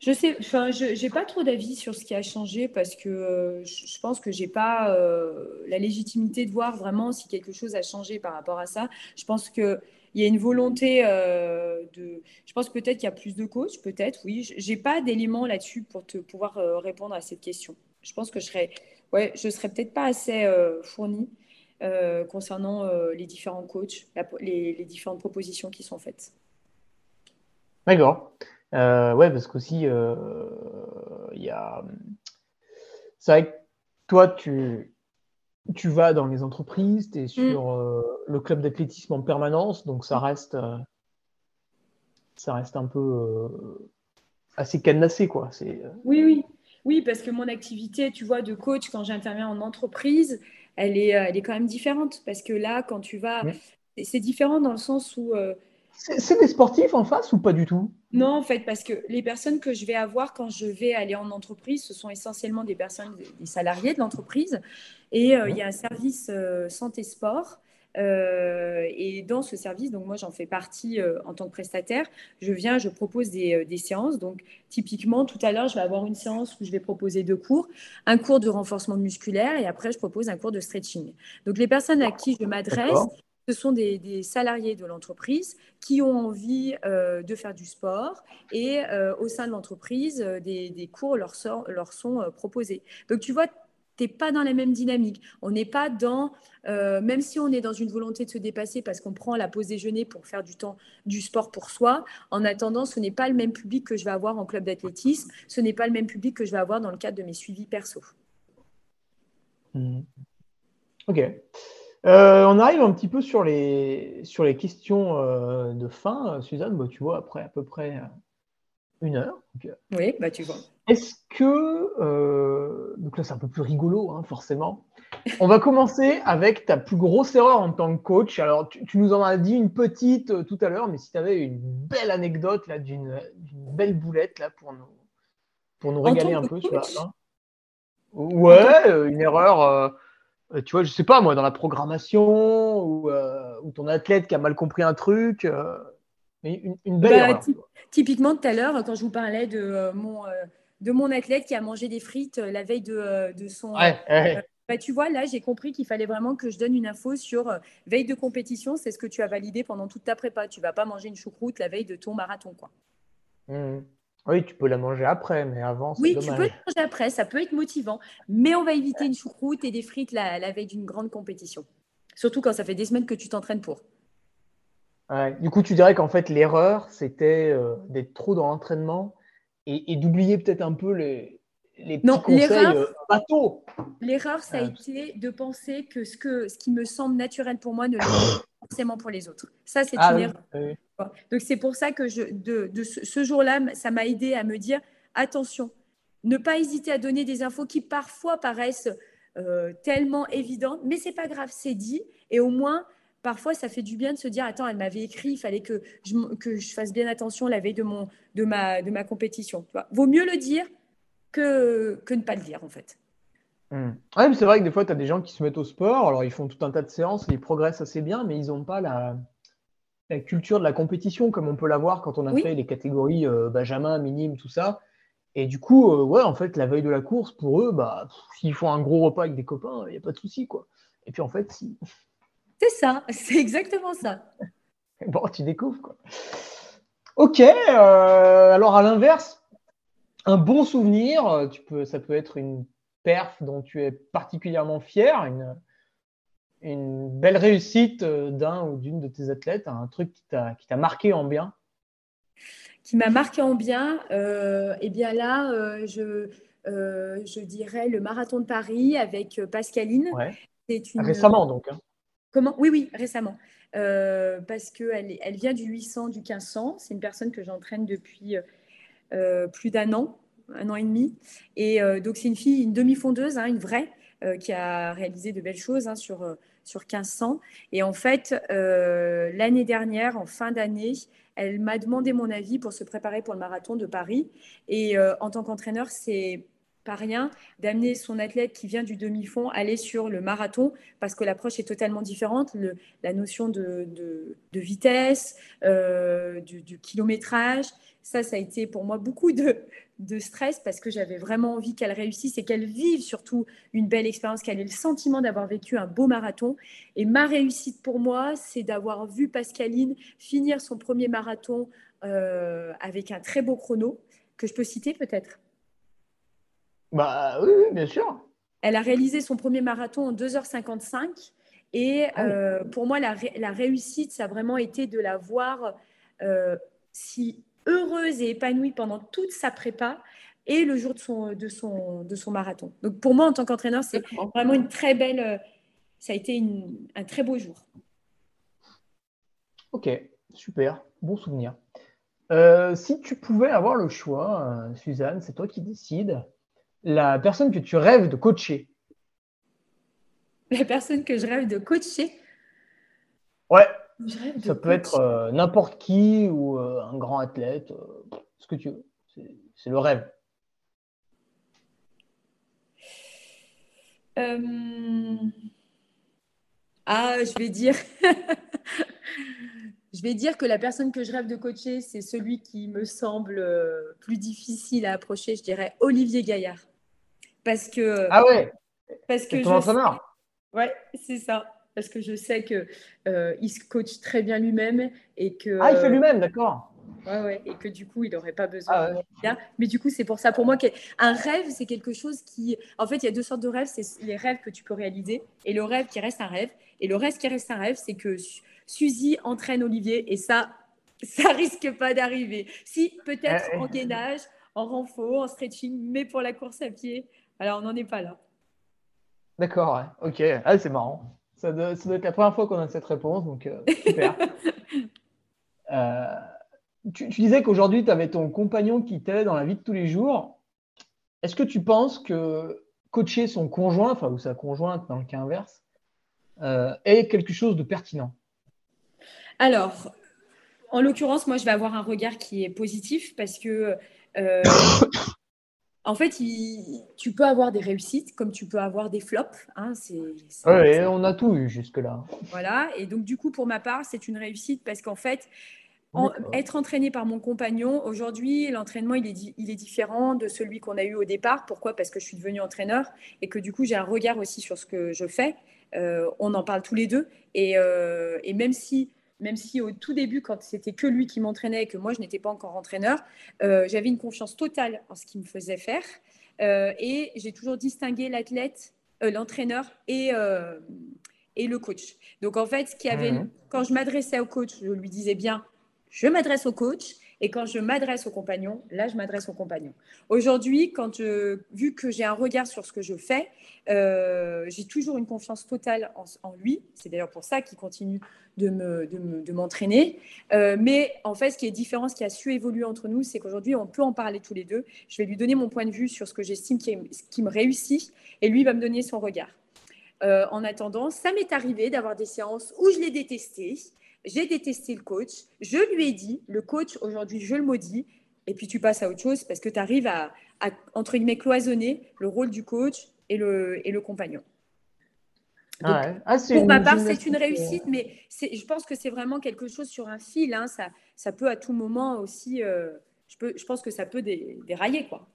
Je sais, enfin, je n'ai pas trop d'avis sur ce qui a changé parce que euh, je pense que j'ai pas euh, la légitimité de voir vraiment si quelque chose a changé par rapport à ça. Je pense qu'il y a une volonté euh, de. Je pense peut-être qu'il y a plus de coachs, peut-être, oui. J'ai pas d'éléments là-dessus pour te pouvoir répondre à cette question. Je pense que je serais, ouais, je serais peut-être pas assez fournie concernant les différents coachs, les, les différentes propositions qui sont faites. D'accord. Euh, ouais, parce qu'aussi, euh, il y a. C'est vrai que toi, tu, tu vas dans les entreprises, tu es mm. sur euh, le club d'athlétisme en permanence, donc ça reste, ça reste un peu assez cadenassé, quoi. C'est, Oui, oui. Oui, parce que mon activité, tu vois, de coach, quand j'interviens en entreprise, elle est, elle est quand même différente. Parce que là, quand tu vas. C'est différent dans le sens où c'est des sportifs en face ou pas du tout? Non, en fait, parce que les personnes que je vais avoir quand je vais aller en entreprise, ce sont essentiellement des personnes, des salariés de l'entreprise. Et euh, il y a un service euh, santé-sport Euh, et dans ce service, donc moi j'en fais partie en tant que prestataire, je viens, je propose des, des, séances. Donc typiquement, tout à l'heure, je vais avoir une séance où je vais proposer deux cours, un cours de renforcement musculaire et après je propose un cours de stretching. Donc les personnes à qui je m'adresse, ce sont des, salariés de l'entreprise qui ont envie euh, de faire du sport et euh, au sein de l'entreprise, euh, des, cours leur, leur sont proposés. Donc tu vois, tu n'es pas dans la même dynamique. On n'est pas dans, même si on est dans une volonté de se dépasser parce qu'on prend la pause déjeuner pour faire du temps du sport pour soi, en attendant, ce n'est pas le même public que je vais avoir en club d'athlétisme, ce n'est pas le même public que je vais avoir dans le cadre de mes suivis perso. Mmh. Ok. Euh, on arrive un petit peu sur les, sur les questions euh, de fin, Suzanne. Bah, tu vois, après à peu près euh, une heure. oui, bah, tu vois. Est-ce que. donc là, c'est un peu plus rigolo, hein, forcément. On va commencer avec ta plus grosse erreur en tant que coach. Alors, tu, nous en as dit une petite tout à l'heure, mais si tu avais une belle anecdote là, d'une, belle boulette là, pour, nous, pour nous régaler un peu, tu vois. Hein. Ouais, une erreur euh, tu vois, je sais pas, moi, dans la programmation ou, euh, ton athlète qui a mal compris un truc. Euh, une, belle bah, Typiquement, tout à l'heure, quand je vous parlais de, mon, de mon athlète qui a mangé des frites la veille de, de son. Bah, tu vois, là, j'ai compris qu'il fallait vraiment que je donne une info sur veille de compétition. C'est ce que tu as validé pendant toute ta prépa. Tu vas pas manger une choucroute la veille de ton marathon. quoi. Mmh. Oui, tu peux la manger après, mais avant, c'est Oui, tu peux la manger après, ça peut être motivant, mais on va éviter une choucroute et des frites la, veille d'une grande compétition. Surtout quand ça fait des semaines que tu t'entraînes pour. du coup, tu dirais qu'en fait, l'erreur, c'était euh, d'être trop dans l'entraînement et, d'oublier peut-être un peu les, les petits non, conseils euh, bateaux. L'erreur, ça a été de penser que ce, que ce qui me semble naturel pour moi ne l'est pas forcément pour les autres. Ça, c'est ah une erreur. Donc c'est pour ça que je, de, ce, jour-là, ça m'a aidé à me dire attention, ne pas hésiter à donner des infos qui parfois paraissent euh, tellement évidentes, mais c'est pas grave, c'est dit. Et au moins, parfois, ça fait du bien de se dire attends, elle m'avait écrit, il fallait que je, que je fasse bien attention la veille de, mon, de, ma, de ma compétition. Tu Vaut mieux le dire que, que ne pas le dire, en fait. Mmh. c'est vrai que des fois, tu as des gens qui se mettent au sport, alors ils font tout un tas de séances, ils progressent assez bien, mais ils n'ont pas la, la culture de la compétition comme on peut l'avoir quand on a fait les catégories euh, Benjamin, minime, tout ça. Et du coup, euh, ouais, en fait, la veille de la course, pour eux, bah, s'ils font un gros repas avec des copains, il n'y a pas de souci, quoi. Et puis en fait, si. C'est ça, c'est exactement ça. bon, tu découvres, quoi. Ok, euh, alors à l'inverse, un bon souvenir, tu peux, ça peut être une perf dont tu es particulièrement fier, une, une belle réussite euh, d'un ou d'une de tes athlètes, un truc qui t'a marqué en bien Qui m'a marqué en bien, euh, eh bien là, euh, je, je dirais le marathon de Paris avec Pascaline. Récemment donc. Hein. Comment? Oui, oui, récemment. parce qu'elle elle vient du 800, du 1500. C'est une personne que j'entraîne depuis plus d'un an, un an et demi. Et donc, c'est une fille, une demi-fondeuse, hein, une vraie, qui a réalisé de belles choses hein, sur, sur 1500. Et en fait, euh, l'année dernière, en fin d'année, elle m'a demandé mon avis pour se préparer pour le marathon de Paris. Et euh, en tant qu'entraîneur, c'est pas rien d'amener son athlète qui vient du demi-fond aller sur le marathon parce que l'approche est totalement différente. Le, la notion de, de, vitesse, euh, du, kilométrage, ça, ça a été pour moi beaucoup de, de stress parce que j'avais vraiment envie qu'elle réussisse et qu'elle vive surtout une belle expérience, qu'elle ait le sentiment d'avoir vécu un beau marathon. Et ma réussite pour moi, c'est d'avoir vu Pascaline finir son premier marathon euh, avec un très beau chrono que je peux citer peut-être? Bah oui, bien sûr. Elle a réalisé son premier marathon en 2h55 et ah euh, pour moi, la, réussite, ça a vraiment été de la voir euh, si heureuse et épanouie pendant toute sa prépa et le jour de son, de son, de son marathon. Donc pour moi, en tant qu'entraîneur, c'est vraiment une très belle. Euh, ça a été un très beau jour. Ok, super, bon souvenir. Euh, si tu pouvais avoir le choix, euh, Suzanne, c'est toi qui décides, la personne que tu rêves de coacher. La personne que je rêve de coacher? Ouais, ça peut être euh, n'importe qui ou euh, un grand athlète, euh, ce que tu veux. C'est le rêve. Ah, je vais dire. je vais dire que la personne que je rêve de coacher, c'est celui qui me semble plus difficile à approcher, je dirais Olivier Gaillard. Parce que. Ah ouais Parce que. ton entraîneur Ouais, c'est ça. Parce que je sais qu'il euh, il se coach très bien lui-même et que. Ah, il fait lui-même, d'accord. Ouais, ouais, et que du coup, il n'aurait pas besoin ah, Mais du coup, c'est pour ça, pour moi, qu'un rêve, c'est quelque chose qui. En fait, il y a deux sortes de rêves c'est les rêves que tu peux réaliser et le rêve qui reste un rêve. Et le reste qui reste un rêve, c'est que Suzy entraîne Olivier et ça, ça risque pas d'arriver. Si, peut-être en gainage, en renfort, en stretching, mais pour la course à pied, alors on n'en est pas là. D'accord, ok. Ah, c'est marrant. Ça doit, être la première fois qu'on a cette réponse, donc euh, super. euh, tu, disais qu'aujourd'hui, tu avais ton compagnon qui t'aide dans la vie de tous les jours. Est-ce que tu penses que coacher son conjoint, enfin, ou sa conjointe dans le cas inverse, euh, est quelque chose de pertinent? Alors, en l'occurrence, moi, je vais avoir un regard qui est positif parce que, euh, en fait, tu peux avoir des réussites comme tu peux avoir des flops. Hein, oui, on a tout eu jusque-là. Voilà, et donc, du coup, pour ma part, c'est une réussite parce qu'en fait, être entraîné par mon compagnon, aujourd'hui, l'entraînement, il est, il est différent de celui qu'on a eu au départ. Pourquoi? Parce que je suis devenue entraîneur et que du coup, j'ai un regard aussi sur ce que je fais. Euh, on en parle tous les deux. Et, euh, et, même, si, même si au tout début, quand c'était que lui qui m'entraînait et que moi, je n'étais pas encore entraîneur, euh, j'avais une confiance totale en ce qu'il me faisait faire. et j'ai toujours distingué l'athlète, l'entraîneur et, et le coach. Donc en fait, ce qui avait, mmh. quand je m'adressais au coach, je lui disais bien je m'adresse au coach et quand je m'adresse au compagnon, là, je m'adresse au compagnon. Aujourd'hui, quand je, vu que j'ai un regard sur ce que je fais, euh, j'ai toujours une confiance totale en, lui. C'est d'ailleurs pour ça qu'il continue de, me, de, m'entraîner. Euh, mais en fait, ce qui est différent, ce qui a su évoluer entre nous, c'est qu'aujourd'hui, on peut en parler tous les deux. Je vais lui donner mon point de vue sur ce que j'estime qui, qui, me réussit et lui va me donner son regard. Euh, en attendant, ça m'est arrivé d'avoir des séances où je l'ai détesté, j'ai détesté le coach, je lui ai dit, le coach, aujourd'hui, je le maudis, et puis tu passes à autre chose parce que tu arrives à, entre guillemets, cloisonner le rôle du coach et le, et le compagnon. Ah ah, pour ma part, c'est une réussite, mais je pense que c'est vraiment quelque chose sur un fil. Hein. ça, ça peut à tout moment aussi, euh, je, peux, je pense que ça peut dérailler. Quoi.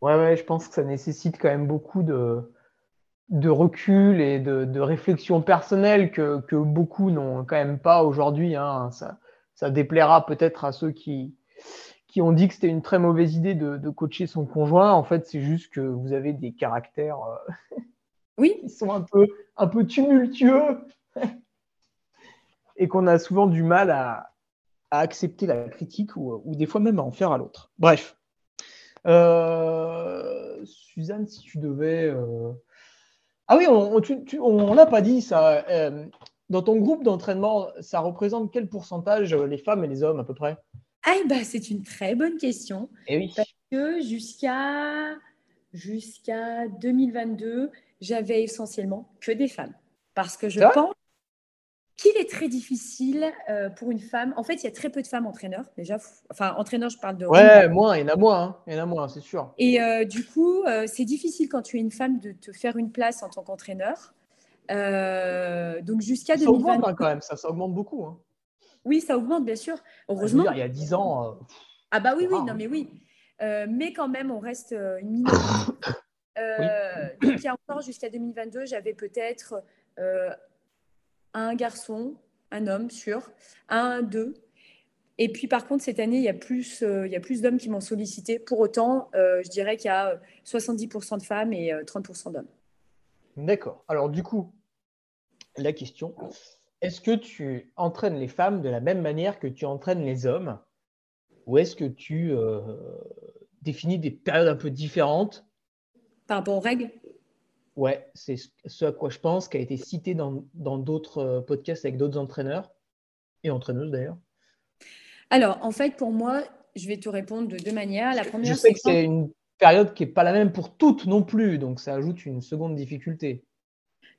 Ouais, ouais, je pense que ça nécessite quand même beaucoup de, de recul et de, réflexion personnelle que, beaucoup n'ont quand même pas aujourd'hui. Hein. Ça, déplaira peut-être à ceux qui, qui ont dit que c'était une très mauvaise idée de, coacher son conjoint. En fait, c'est juste que vous avez des caractères euh, oui. qui sont un peu, un peu tumultueux et qu'on a souvent du mal à, accepter la critique ou, des fois même à en faire à l'autre. Bref. Euh, Suzanne, si tu devais euh, ah oui, on ne l'a pas dit ça. Euh, dans ton groupe d'entraînement, ça représente quel pourcentage euh, les femmes et les hommes à peu près? Ah, bah, C'est une très bonne question. Et eh oui. Parce que jusqu'à jusqu'à 2022, j'avais essentiellement que des femmes. Parce que je pense qu'il est très difficile euh, pour une femme. En fait, il y a très peu de femmes entraîneurs, déjà. Enfin, entraîneurs, je parle de. Ouais, moins, il y en a moins. Hein. Il y en a moins, c'est sûr. Et euh, du coup, euh, c'est difficile quand tu es une femme de te faire une place en tant qu'entraîneur. donc, jusqu'à 2020. Ça augmente hein, quand même, ça, ça augmente beaucoup. Hein. Oui, ça augmente, bien sûr. Heureusement. il y a 10 ans. ah, bah oui, oui, non, mais oui. mais quand même, on reste une minorité. Donc, il y a encore jusqu'à 2022, j'avais peut-être un garçon, un homme sûr, un, deux. Et puis par contre, cette année, il y a plus, euh, il plus d'hommes qui m'ont sollicité. Pour autant, euh, je dirais qu'il y a 70% de femmes et 30% euh, d'hommes. D'accord. Alors du coup, la question, est-ce que tu entraînes les femmes de la même manière que tu entraînes les hommes? Ou est-ce que tu définis des périodes un peu différentes? Par rapport aux règles? Ouais, c'est ce à quoi je pense, qui a été cité dans d'autres euh, podcasts avec d'autres entraîneurs et entraîneuses d'ailleurs. Alors, en fait, pour moi, je vais te répondre de deux manières. La première, je sais que c'est une période qui n'est pas la même pour toutes non plus, donc ça ajoute une seconde difficulté.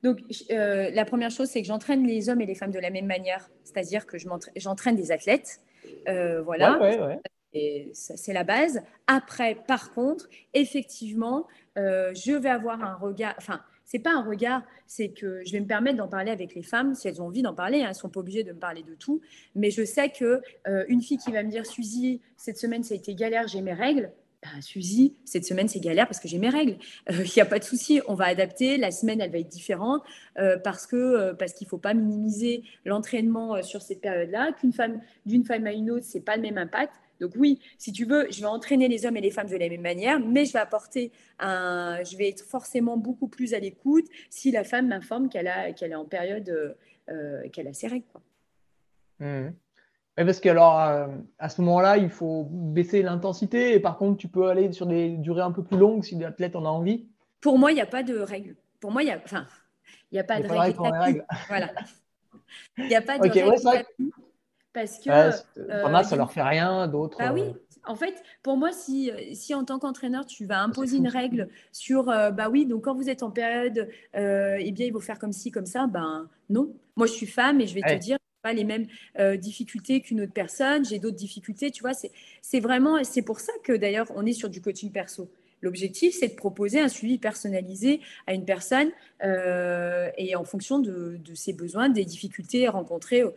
Donc, euh, la première chose, c'est que j'entraîne les hommes et les femmes de la même manière, c'est-à-dire que j'entraîne des athlètes. Euh, voilà. Ouais, ouais, c'est la base. Après, par contre, effectivement, euh, je vais avoir un regard, enfin, c'est pas un regard, c'est que je vais me permettre d'en parler avec les femmes si elles ont envie d'en parler. Hein, elles sont pas obligées de me parler de tout, mais je sais que euh, une fille qui va me dire Suzy, cette semaine ça a été galère, j'ai mes règles. Ben, Suzy, cette semaine c'est galère parce que j'ai mes règles. Il n'y a pas de souci, on va adapter. La semaine elle va être différente euh, parce que euh, parce qu'il faut pas minimiser l'entraînement sur cette période-là. Qu'une femme d'une femme à une autre, c'est pas le même impact. Donc oui, si tu veux, je vais entraîner les hommes et les femmes de la même manière, mais je vais apporter un, je vais être forcément beaucoup plus à l'écoute si la femme m'informe qu'elle a, qu'elle est en période, euh, qu'elle a ses règles. Quoi. Mmh. parce que alors euh, à ce moment-là, il faut baisser l'intensité et par contre, tu peux aller sur des durées un peu plus longues si l'athlète en a envie. Pour moi, il n'y a pas de règles. Pour moi, il y a, enfin, il n'y a pas de règles. Voilà. Il n'y a pas de règles. Parce que. Euh, ça leur fait rien, d'autres. Bah oui. Euh, en fait, pour moi, si, si en tant qu'entraîneur, tu vas imposer une règle sur, euh, bah oui, donc quand vous êtes en période, eh bien, il faut faire comme ci, comme ça, ben non. Moi, je suis femme et je vais te dire, pas les mêmes difficultés qu'une autre personne, j'ai d'autres difficultés, tu vois. C'est vraiment, c'est pour ça que d'ailleurs, on est sur du coaching perso. L'objectif, c'est de proposer un suivi personnalisé à une personne et en fonction de, de, ses besoins, des difficultés rencontrées euh,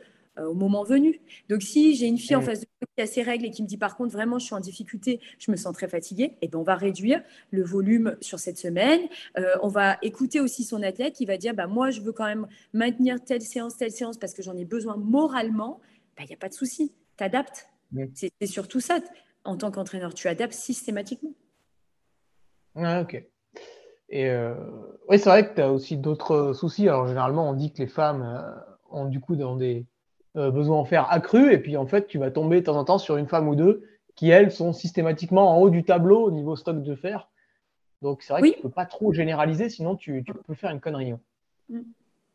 au moment venu. Donc, si j'ai une fille en face de moi qui a ses règles et qui me dit par contre vraiment je suis en difficulté, je me sens très fatiguée, et eh ben on va réduire le volume sur cette semaine. Euh, on va écouter aussi son athlète qui va dire bah moi je veux quand même maintenir telle séance, telle séance parce que j'en ai besoin moralement. Il n'y a pas de souci, tu adaptes. C'est surtout ça. En tant qu'entraîneur, tu adaptes systématiquement. Ah, ok. Et euh, oui, c'est vrai que tu as aussi d'autres soucis. Alors, généralement, on dit que les femmes ont du coup dans des euh, besoin en faire accru. Et puis, en fait, tu vas tomber de temps en temps sur une femme ou deux qui, elles, sont systématiquement en haut du tableau au niveau stock de fer. Donc, c'est vrai que tu ne peux pas trop généraliser, sinon tu, peux faire une connerie. Hein. Mm.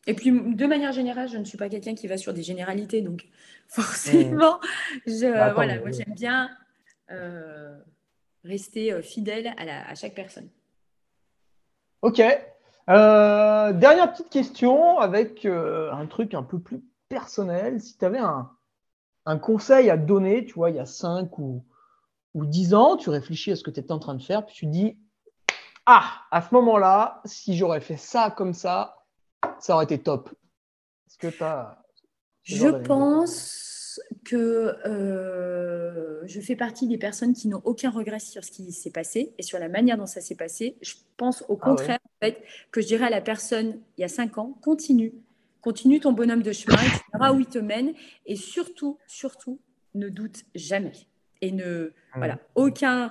Et puis, de manière générale, je ne suis pas quelqu'un qui va sur des généralités. Donc, forcément, je, bah, voilà, moi, j'aime bien euh, rester euh, fidèle à, à, chaque personne. Ok. dernière petite question avec un truc un peu plus personnel, si tu avais un, conseil à donner, tu vois, il y a 5 ou, ou 10 ans, tu réfléchis à ce que tu étais en train de faire, puis tu dis Ah, à ce moment-là, si j'aurais fait ça comme ça, ça aurait été top. Est-ce que tu as. Je pense que euh, je fais partie des personnes qui n'ont aucun regret sur ce qui s'est passé et sur la manière dont ça s'est passé. Je pense au ah contraire en fait, que je dirais à la personne il y a 5 ans continue, Continue ton bonhomme de chemin, tu verras où il te mène. Et surtout, surtout, ne doute jamais. Et ne, voilà, aucun,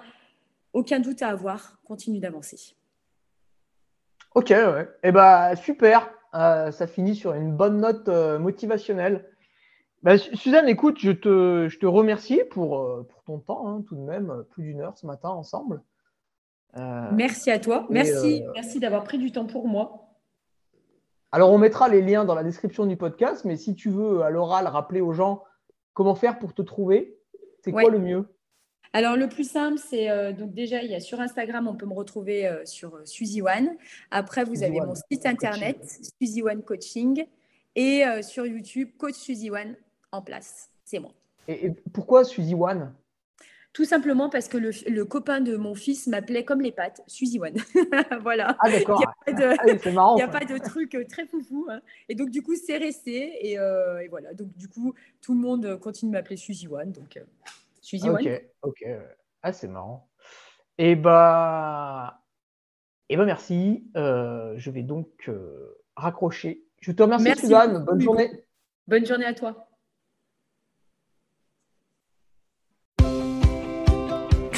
aucun doute à avoir. Continue d'avancer. Ok, ouais. Eh ben, super. Euh, ça finit sur une bonne note euh, motivationnelle. Bah, Suzanne, écoute, je te, je te remercie pour, euh, pour ton temps, hein, tout de même, plus d'une heure ce matin ensemble. merci à toi. Merci, merci d'avoir pris du temps pour moi. Alors, on mettra les liens dans la description du podcast, mais si tu veux à l'oral rappeler aux gens comment faire pour te trouver, c'est quoi le mieux? Alors, le plus simple, c'est euh, donc déjà, il y a sur Instagram, on peut me retrouver euh, sur euh, Suzy One. Après, vous avez mon site internet, Suzy One Coaching. Et sur YouTube, Coach Suzy One en place. C'est moi. Et, et pourquoi Suzy One? Tout simplement parce que le, copain de mon fils m'appelait comme les pattes, Suzy One. voilà. Ah d'accord. Il n'y a, ah, pas de, truc euh, très foufou. Hein. Et donc du coup, c'est resté. Euh, et, voilà. Donc du coup, tout le monde continue de m'appeler Suzy One. Donc euh, Suzy One. Ok, ok. Ah, c'est marrant. Et eh bah, et eh bah merci. je vais donc raccrocher. Je te remercie, Suzanne. Bonne journée. Bonne journée à toi.